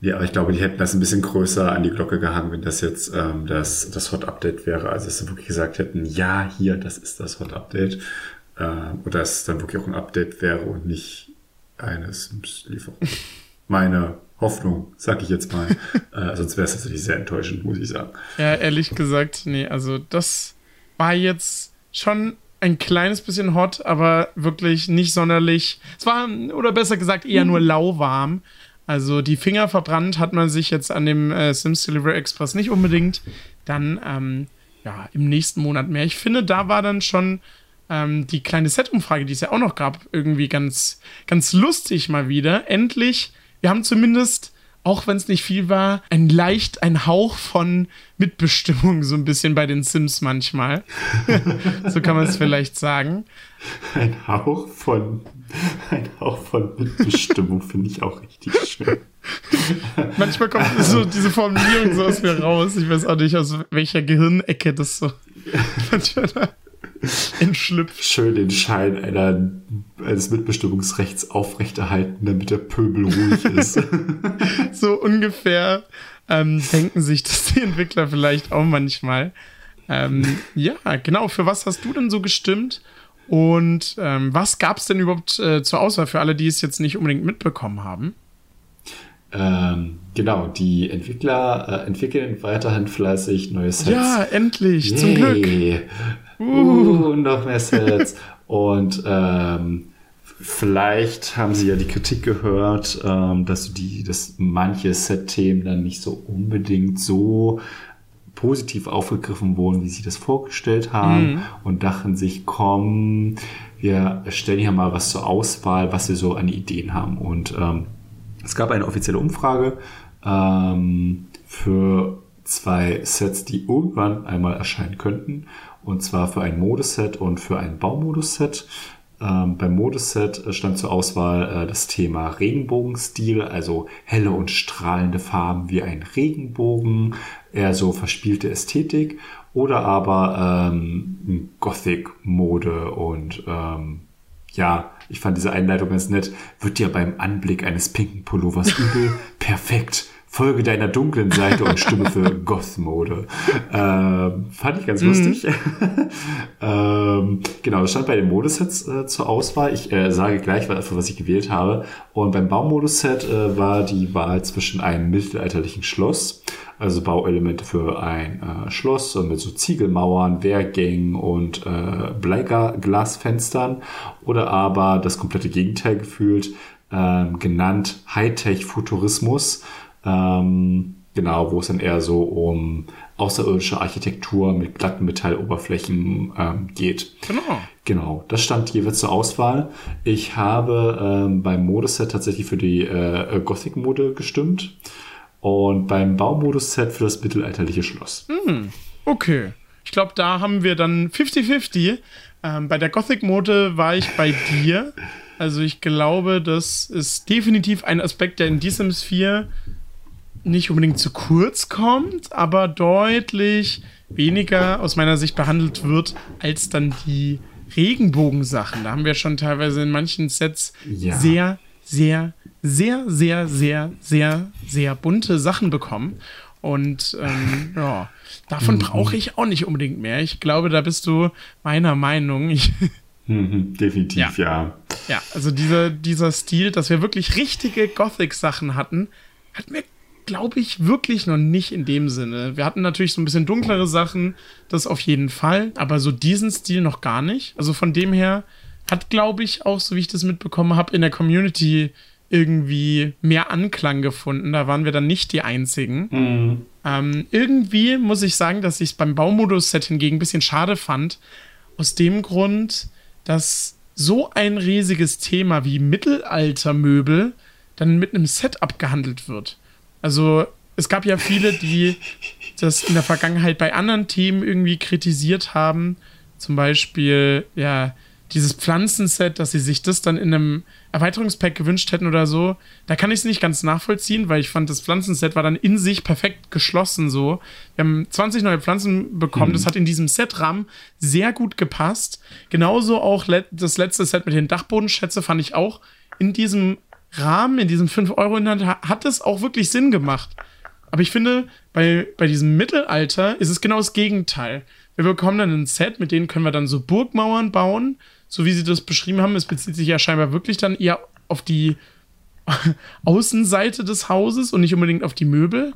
ja, aber ich glaube, die hätten das ein bisschen größer an die Glocke gehangen, wenn das jetzt ähm, das, das Hot Update wäre. Also, dass sie wirklich gesagt hätten, ja, hier, das ist das Hot Update. Ähm, oder dass es dann wirklich auch ein Update wäre und nicht eine Sims-Lieferung. Meine Hoffnung, sag ich jetzt mal. äh, sonst wäre es tatsächlich sehr enttäuschend, muss ich sagen. Ja, ehrlich gesagt, nee, also das war jetzt schon ein kleines bisschen hot, aber wirklich nicht sonderlich. Es war, oder besser gesagt, eher nur lauwarm. Also die Finger verbrannt hat man sich jetzt an dem äh, Sims Delivery Express nicht unbedingt. Dann, ähm, ja, im nächsten Monat mehr. Ich finde, da war dann schon ähm, die kleine Set-Umfrage, die es ja auch noch gab, irgendwie ganz, ganz lustig mal wieder. Endlich wir haben zumindest, auch wenn es nicht viel war, ein leicht, ein Hauch von Mitbestimmung so ein bisschen bei den Sims manchmal. so kann man es vielleicht sagen. Ein Hauch von, ein Hauch von Mitbestimmung finde ich auch richtig schön. Manchmal kommt so diese Formulierung so aus mir raus. Ich weiß auch nicht, aus welcher Gehirnecke das so manchmal da entschlüpft. Schön den Schein einer, eines Mitbestimmungsrechts aufrechterhalten, damit der Pöbel ruhig ist. so ungefähr ähm, denken sich das die Entwickler vielleicht auch manchmal. Ähm, ja, genau. Für was hast du denn so gestimmt? Und ähm, was gab es denn überhaupt äh, zur Auswahl für alle, die es jetzt nicht unbedingt mitbekommen haben? Ähm, genau, die Entwickler äh, entwickeln weiterhin fleißig neue Sets. Ja, endlich, Yay. zum Glück. Uh, noch mehr Sets. Und ähm, vielleicht haben sie ja die Kritik gehört, ähm, dass die, dass manche Set-Themen dann nicht so unbedingt so positiv aufgegriffen wurden, wie sie das vorgestellt haben mhm. und dachten sich, komm, wir stellen hier mal was zur Auswahl, was sie so an Ideen haben. Und ähm, es gab eine offizielle Umfrage ähm, für zwei Sets, die irgendwann einmal erscheinen könnten. Und zwar für ein Modeset und für ein Baumodus-Set. Ähm, beim Modeset stand zur Auswahl äh, das Thema Regenbogenstil, also helle und strahlende Farben wie ein Regenbogen, eher so verspielte Ästhetik oder aber ähm, Gothic-Mode und ähm, ja, ich fand diese Einleitung ganz nett. Wird dir beim Anblick eines pinken Pullovers übel? Perfekt. Folge deiner dunklen Seite und Stimme für Goth-Mode. Ähm, fand ich ganz mhm. lustig. ähm, genau, das stand bei den Modesets äh, zur Auswahl. Ich äh, sage gleich, was ich gewählt habe. Und beim Baumodus-Set äh, war die Wahl zwischen einem mittelalterlichen Schloss, also Bauelemente für ein äh, Schloss mit so Ziegelmauern, Wehrgängen und äh, Bleiglasfenstern oder aber das komplette Gegenteil gefühlt, ähm, genannt Hightech-Futurismus ähm, genau, wo es dann eher so um außerirdische Architektur mit glatten Metalloberflächen ähm, geht. Genau. Genau, das stand jeweils zur Auswahl. Ich habe ähm, beim Modeset tatsächlich für die äh, Gothic-Mode gestimmt und beim Baumodus-Set für das mittelalterliche Schloss. Mm, okay. Ich glaube, da haben wir dann 50-50. Ähm, bei der Gothic-Mode war ich bei dir. Also ich glaube, das ist definitiv ein Aspekt, der in Sims 4 nicht unbedingt zu kurz kommt, aber deutlich weniger aus meiner Sicht behandelt wird als dann die Regenbogensachen. Da haben wir schon teilweise in manchen Sets ja. sehr, sehr, sehr, sehr, sehr, sehr, sehr bunte Sachen bekommen. Und ähm, ja, davon mhm. brauche ich auch nicht unbedingt mehr. Ich glaube, da bist du meiner Meinung. Ich mhm, definitiv, ja. ja. Ja, also dieser, dieser Stil, dass wir wirklich richtige Gothic-Sachen hatten, hat mir glaube ich, wirklich noch nicht in dem Sinne. Wir hatten natürlich so ein bisschen dunklere Sachen, das auf jeden Fall, aber so diesen Stil noch gar nicht. Also von dem her hat, glaube ich, auch, so wie ich das mitbekommen habe, in der Community irgendwie mehr Anklang gefunden. Da waren wir dann nicht die Einzigen. Mhm. Ähm, irgendwie muss ich sagen, dass ich es beim Baumodus-Set hingegen ein bisschen schade fand. Aus dem Grund, dass so ein riesiges Thema wie Mittelaltermöbel dann mit einem Set abgehandelt wird. Also es gab ja viele, die das in der Vergangenheit bei anderen Themen irgendwie kritisiert haben. Zum Beispiel, ja, dieses Pflanzenset, dass sie sich das dann in einem Erweiterungspack gewünscht hätten oder so, da kann ich es nicht ganz nachvollziehen, weil ich fand, das Pflanzenset war dann in sich perfekt geschlossen so. Wir haben 20 neue Pflanzen bekommen, mhm. das hat in diesem Setrahmen sehr gut gepasst. Genauso auch le das letzte Set mit den Dachbodenschätze fand ich auch in diesem Rahmen, in diesem 5-Euro-Inhalt, hat es auch wirklich Sinn gemacht. Aber ich finde, bei, bei diesem Mittelalter ist es genau das Gegenteil. Wir bekommen dann ein Set, mit denen können wir dann so Burgmauern bauen, so wie sie das beschrieben haben. Es bezieht sich ja scheinbar wirklich dann eher auf die Außenseite des Hauses und nicht unbedingt auf die Möbel.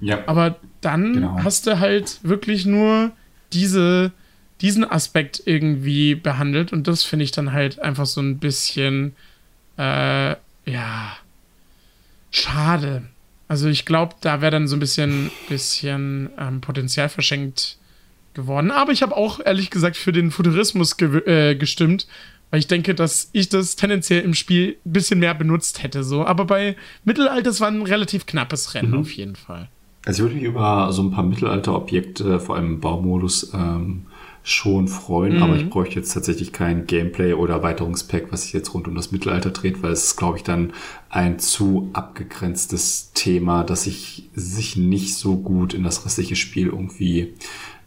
Ja. Aber dann genau. hast du halt wirklich nur diese, diesen Aspekt irgendwie behandelt und das finde ich dann halt einfach so ein bisschen, äh, ja, schade. Also ich glaube, da wäre dann so ein bisschen, bisschen ähm, Potenzial verschenkt geworden. Aber ich habe auch ehrlich gesagt für den Futurismus ge äh, gestimmt, weil ich denke, dass ich das tendenziell im Spiel ein bisschen mehr benutzt hätte. So. Aber bei Mittelalter, es war ein relativ knappes Rennen mhm. auf jeden Fall. Also ich würde mich über so ein paar Mittelalter-Objekte, vor allem im Baumodus, ähm, schon freuen, mhm. aber ich bräuchte jetzt tatsächlich kein Gameplay oder Erweiterungspack, was sich jetzt rund um das Mittelalter dreht, weil es ist, glaube ich, dann ein zu abgegrenztes Thema, dass ich sich nicht so gut in das restliche Spiel irgendwie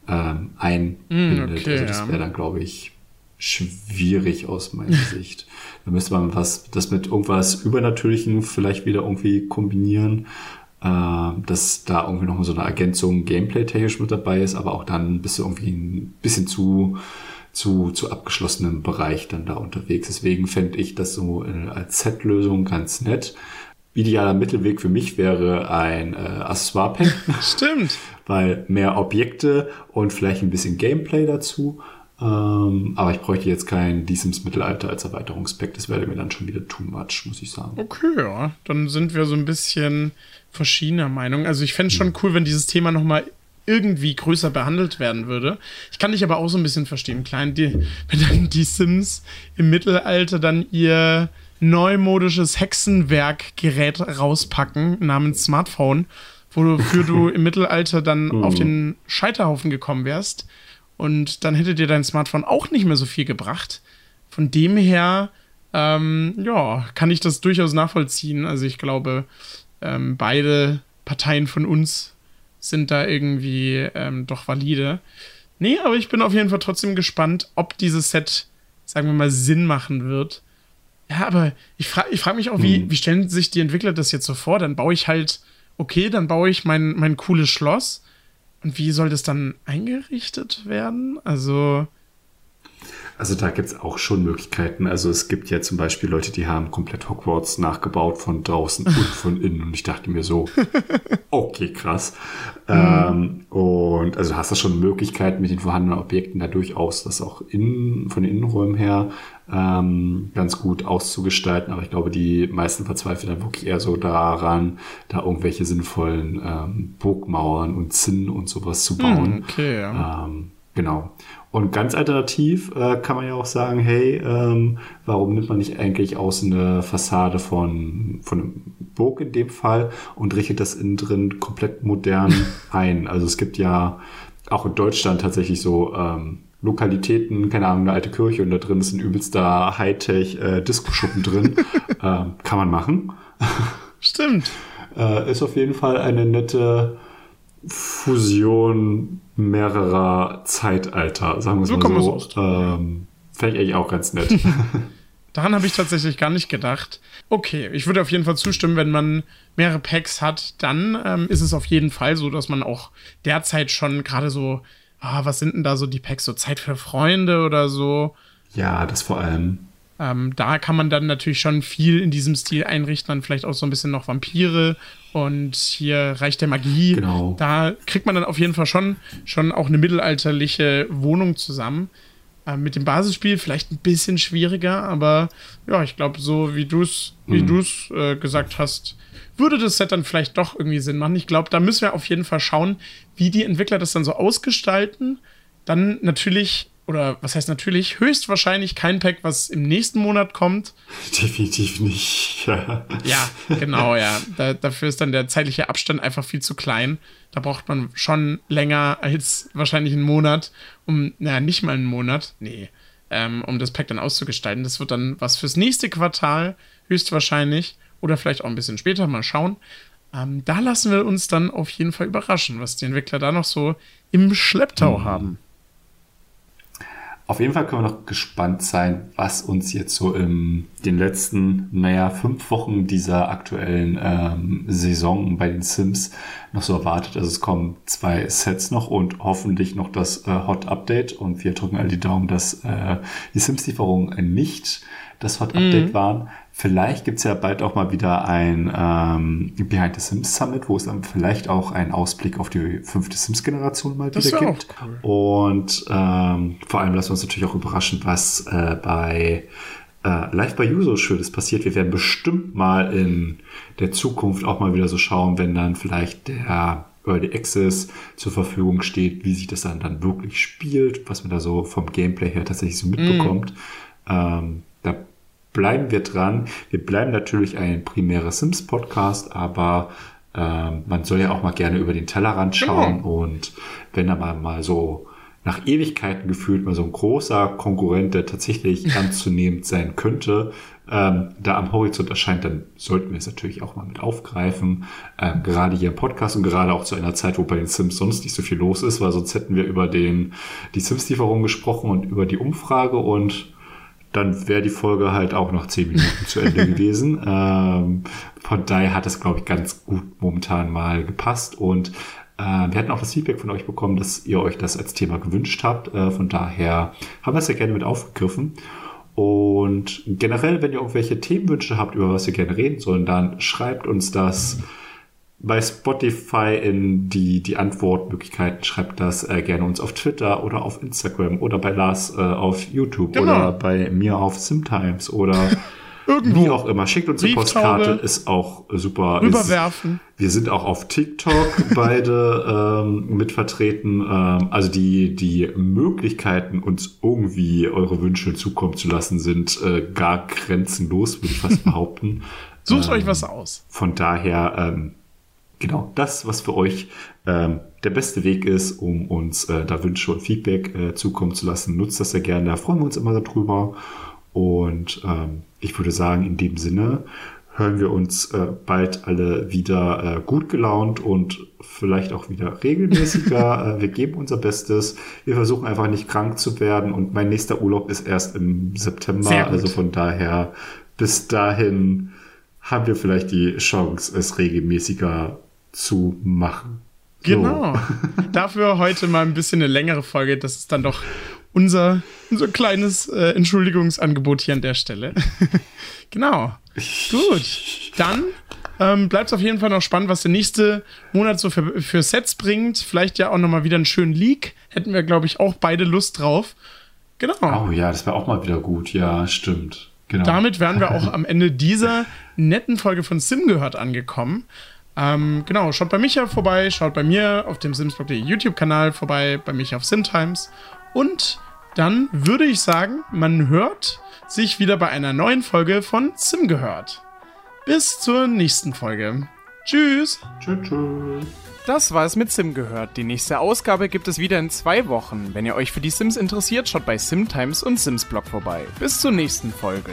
ähm, einbindet. Mm, okay, also das wäre dann, glaube ich, schwierig aus meiner Sicht. Da müsste man was, das mit irgendwas Übernatürlichen vielleicht wieder irgendwie kombinieren, dass da irgendwie noch so eine Ergänzung gameplay-technisch mit dabei ist, aber auch dann bist du irgendwie ein bisschen zu zu, zu abgeschlossenem Bereich dann da unterwegs. Deswegen fände ich das so äh, als Set-Lösung ganz nett idealer Mittelweg für mich wäre ein äh, Accessoire-Pack. Stimmt. Weil mehr Objekte und vielleicht ein bisschen Gameplay dazu. Ähm, aber ich bräuchte jetzt kein Die Sims Mittelalter als Erweiterungspack. Das wäre mir dann schon wieder too much, muss ich sagen. Okay, ja. Dann sind wir so ein bisschen verschiedener Meinung. Also ich fände es schon cool, wenn dieses Thema nochmal irgendwie größer behandelt werden würde. Ich kann dich aber auch so ein bisschen verstehen, klein, die, wenn dann die Sims im Mittelalter dann ihr neumodisches Hexenwerkgerät rauspacken namens Smartphone, wofür du im Mittelalter dann auf den Scheiterhaufen gekommen wärst. Und dann hätte dir dein Smartphone auch nicht mehr so viel gebracht. Von dem her, ähm, ja, kann ich das durchaus nachvollziehen. Also ich glaube, ähm, beide Parteien von uns sind da irgendwie ähm, doch valide. Nee, aber ich bin auf jeden Fall trotzdem gespannt, ob dieses Set, sagen wir mal, Sinn machen wird. Ja, aber ich frage ich frag mich auch, wie, hm. wie stellen sich die Entwickler das jetzt so vor? Dann baue ich halt, okay, dann baue ich mein, mein cooles Schloss. Und wie soll das dann eingerichtet werden? Also. Also da gibt es auch schon Möglichkeiten. Also es gibt ja zum Beispiel Leute, die haben komplett Hogwarts nachgebaut von draußen und von innen. Und ich dachte mir so, okay, krass. Mhm. Ähm, und also hast du schon Möglichkeiten mit den vorhandenen Objekten da durchaus das auch innen, von den Innenräumen her ähm, ganz gut auszugestalten. Aber ich glaube, die meisten verzweifeln dann wirklich eher so daran, da irgendwelche sinnvollen ähm, Burgmauern und Zinnen und sowas zu bauen. Hm, okay, ja. Ähm, genau. Und ganz alternativ äh, kann man ja auch sagen, hey, ähm, warum nimmt man nicht eigentlich außen eine Fassade von, von einem Burg in dem Fall und richtet das innen drin komplett modern ein? Also es gibt ja auch in Deutschland tatsächlich so ähm, Lokalitäten, keine Ahnung, eine alte Kirche und da drin ist ein übelster Hightech äh, drin. äh, kann man machen. Stimmt. äh, ist auf jeden Fall eine nette Fusion mehrerer Zeitalter, sagen wir es so mal so. Ähm, Fände ich eigentlich auch ganz nett. Daran habe ich tatsächlich gar nicht gedacht. Okay, ich würde auf jeden Fall zustimmen, wenn man mehrere Packs hat, dann ähm, ist es auf jeden Fall so, dass man auch derzeit schon gerade so ah, was sind denn da so die Packs, so Zeit für Freunde oder so. Ja, das vor allem. Ähm, da kann man dann natürlich schon viel in diesem Stil einrichten, dann vielleicht auch so ein bisschen noch Vampire und hier Reich der Magie. Genau. Da kriegt man dann auf jeden Fall schon, schon auch eine mittelalterliche Wohnung zusammen. Ähm, mit dem Basisspiel vielleicht ein bisschen schwieriger, aber ja, ich glaube, so wie du es wie mhm. äh, gesagt hast, würde das Set dann vielleicht doch irgendwie Sinn machen. Ich glaube, da müssen wir auf jeden Fall schauen, wie die Entwickler das dann so ausgestalten. Dann natürlich, oder was heißt natürlich, höchstwahrscheinlich kein Pack, was im nächsten Monat kommt. Definitiv nicht. Ja, ja genau, ja. Da, dafür ist dann der zeitliche Abstand einfach viel zu klein. Da braucht man schon länger als wahrscheinlich einen Monat, um, naja, nicht mal einen Monat. Nee. ähm, um das Pack dann auszugestalten. Das wird dann was fürs nächste Quartal, höchstwahrscheinlich. Oder vielleicht auch ein bisschen später, mal schauen. Ähm, da lassen wir uns dann auf jeden Fall überraschen, was die Entwickler da noch so im Schlepptau mhm. haben. Auf jeden Fall können wir noch gespannt sein, was uns jetzt so in den letzten, naja, fünf Wochen dieser aktuellen ähm, Saison bei den Sims noch so erwartet. Also es kommen zwei Sets noch und hoffentlich noch das äh, Hot Update. Und wir drücken all die Daumen, dass äh, die Sims-Lieferungen nicht das Hot Update mhm. waren. Vielleicht gibt's ja bald auch mal wieder ein ähm, Behind the Sims Summit, wo es dann vielleicht auch einen Ausblick auf die fünfte Sims-Generation mal das wieder gibt. Cool. Und ähm, vor allem lassen wir uns natürlich auch überraschen, was äh, bei äh, Live by so Schönes passiert. Wir werden bestimmt mal in der Zukunft auch mal wieder so schauen, wenn dann vielleicht der Early Access zur Verfügung steht, wie sich das dann, dann wirklich spielt, was man da so vom Gameplay her tatsächlich so mitbekommt. Mm. Ähm, bleiben wir dran. Wir bleiben natürlich ein primärer Sims-Podcast, aber äh, man soll ja auch mal gerne über den Tellerrand genau. schauen. Genau. Und wenn da mal, mal so nach Ewigkeiten gefühlt mal so ein großer Konkurrent, der tatsächlich anzunehmend sein könnte, ähm, da am Horizont erscheint, dann sollten wir es natürlich auch mal mit aufgreifen. Ähm, gerade hier im Podcast und gerade auch zu einer Zeit, wo bei den Sims sonst nicht so viel los ist, weil sonst hätten wir über den, die Sims-Lieferung gesprochen und über die Umfrage und dann wäre die Folge halt auch noch zehn Minuten zu Ende gewesen. Ähm, von daher hat es, glaube ich, ganz gut momentan mal gepasst. Und äh, wir hatten auch das Feedback von euch bekommen, dass ihr euch das als Thema gewünscht habt. Äh, von daher haben wir es ja gerne mit aufgegriffen. Und generell, wenn ihr irgendwelche Themenwünsche habt, über was wir gerne reden sollen, dann schreibt uns das. Mhm bei Spotify in die, die Antwortmöglichkeiten. Schreibt das äh, gerne uns auf Twitter oder auf Instagram oder bei Lars äh, auf YouTube genau. oder bei mir auf Simtimes oder Irgendwo. wie auch immer. Schickt uns eine Postkarte, ist auch super. Überwerfen. Ist, wir sind auch auf TikTok beide ähm, mit vertreten. Ähm, also die, die Möglichkeiten, uns irgendwie eure Wünsche zukommen zu lassen, sind äh, gar grenzenlos, würde ich fast behaupten. Sucht ähm, euch was aus. Von daher, ähm, genau das, was für euch ähm, der beste Weg ist, um uns äh, da Wünsche und Feedback äh, zukommen zu lassen. Nutzt das sehr gerne, da freuen wir uns immer darüber. Und ähm, ich würde sagen, in dem Sinne hören wir uns äh, bald alle wieder äh, gut gelaunt und vielleicht auch wieder regelmäßiger. äh, wir geben unser Bestes. Wir versuchen einfach nicht krank zu werden und mein nächster Urlaub ist erst im September. Also von daher bis dahin haben wir vielleicht die Chance, es regelmäßiger zu machen. So. Genau. Dafür heute mal ein bisschen eine längere Folge. Das ist dann doch unser, unser kleines äh, Entschuldigungsangebot hier an der Stelle. genau. Gut. Dann ähm, bleibt es auf jeden Fall noch spannend, was der nächste Monat so für, für Sets bringt. Vielleicht ja auch nochmal wieder einen schönen Leak. Hätten wir, glaube ich, auch beide Lust drauf. Genau. Oh ja, das wäre auch mal wieder gut. Ja, stimmt. Genau. Damit wären wir auch am Ende dieser netten Folge von Sim gehört angekommen. Ähm, genau, schaut bei Micha vorbei, schaut bei mir auf dem Simsblog.de YouTube-Kanal vorbei, bei Micha auf Simtimes. Und dann würde ich sagen, man hört sich wieder bei einer neuen Folge von Sim gehört. Bis zur nächsten Folge. Tschüss. Tschüss. tschüss. Das war es mit Sim gehört. Die nächste Ausgabe gibt es wieder in zwei Wochen. Wenn ihr euch für die Sims interessiert, schaut bei Simtimes und Simsblog vorbei. Bis zur nächsten Folge.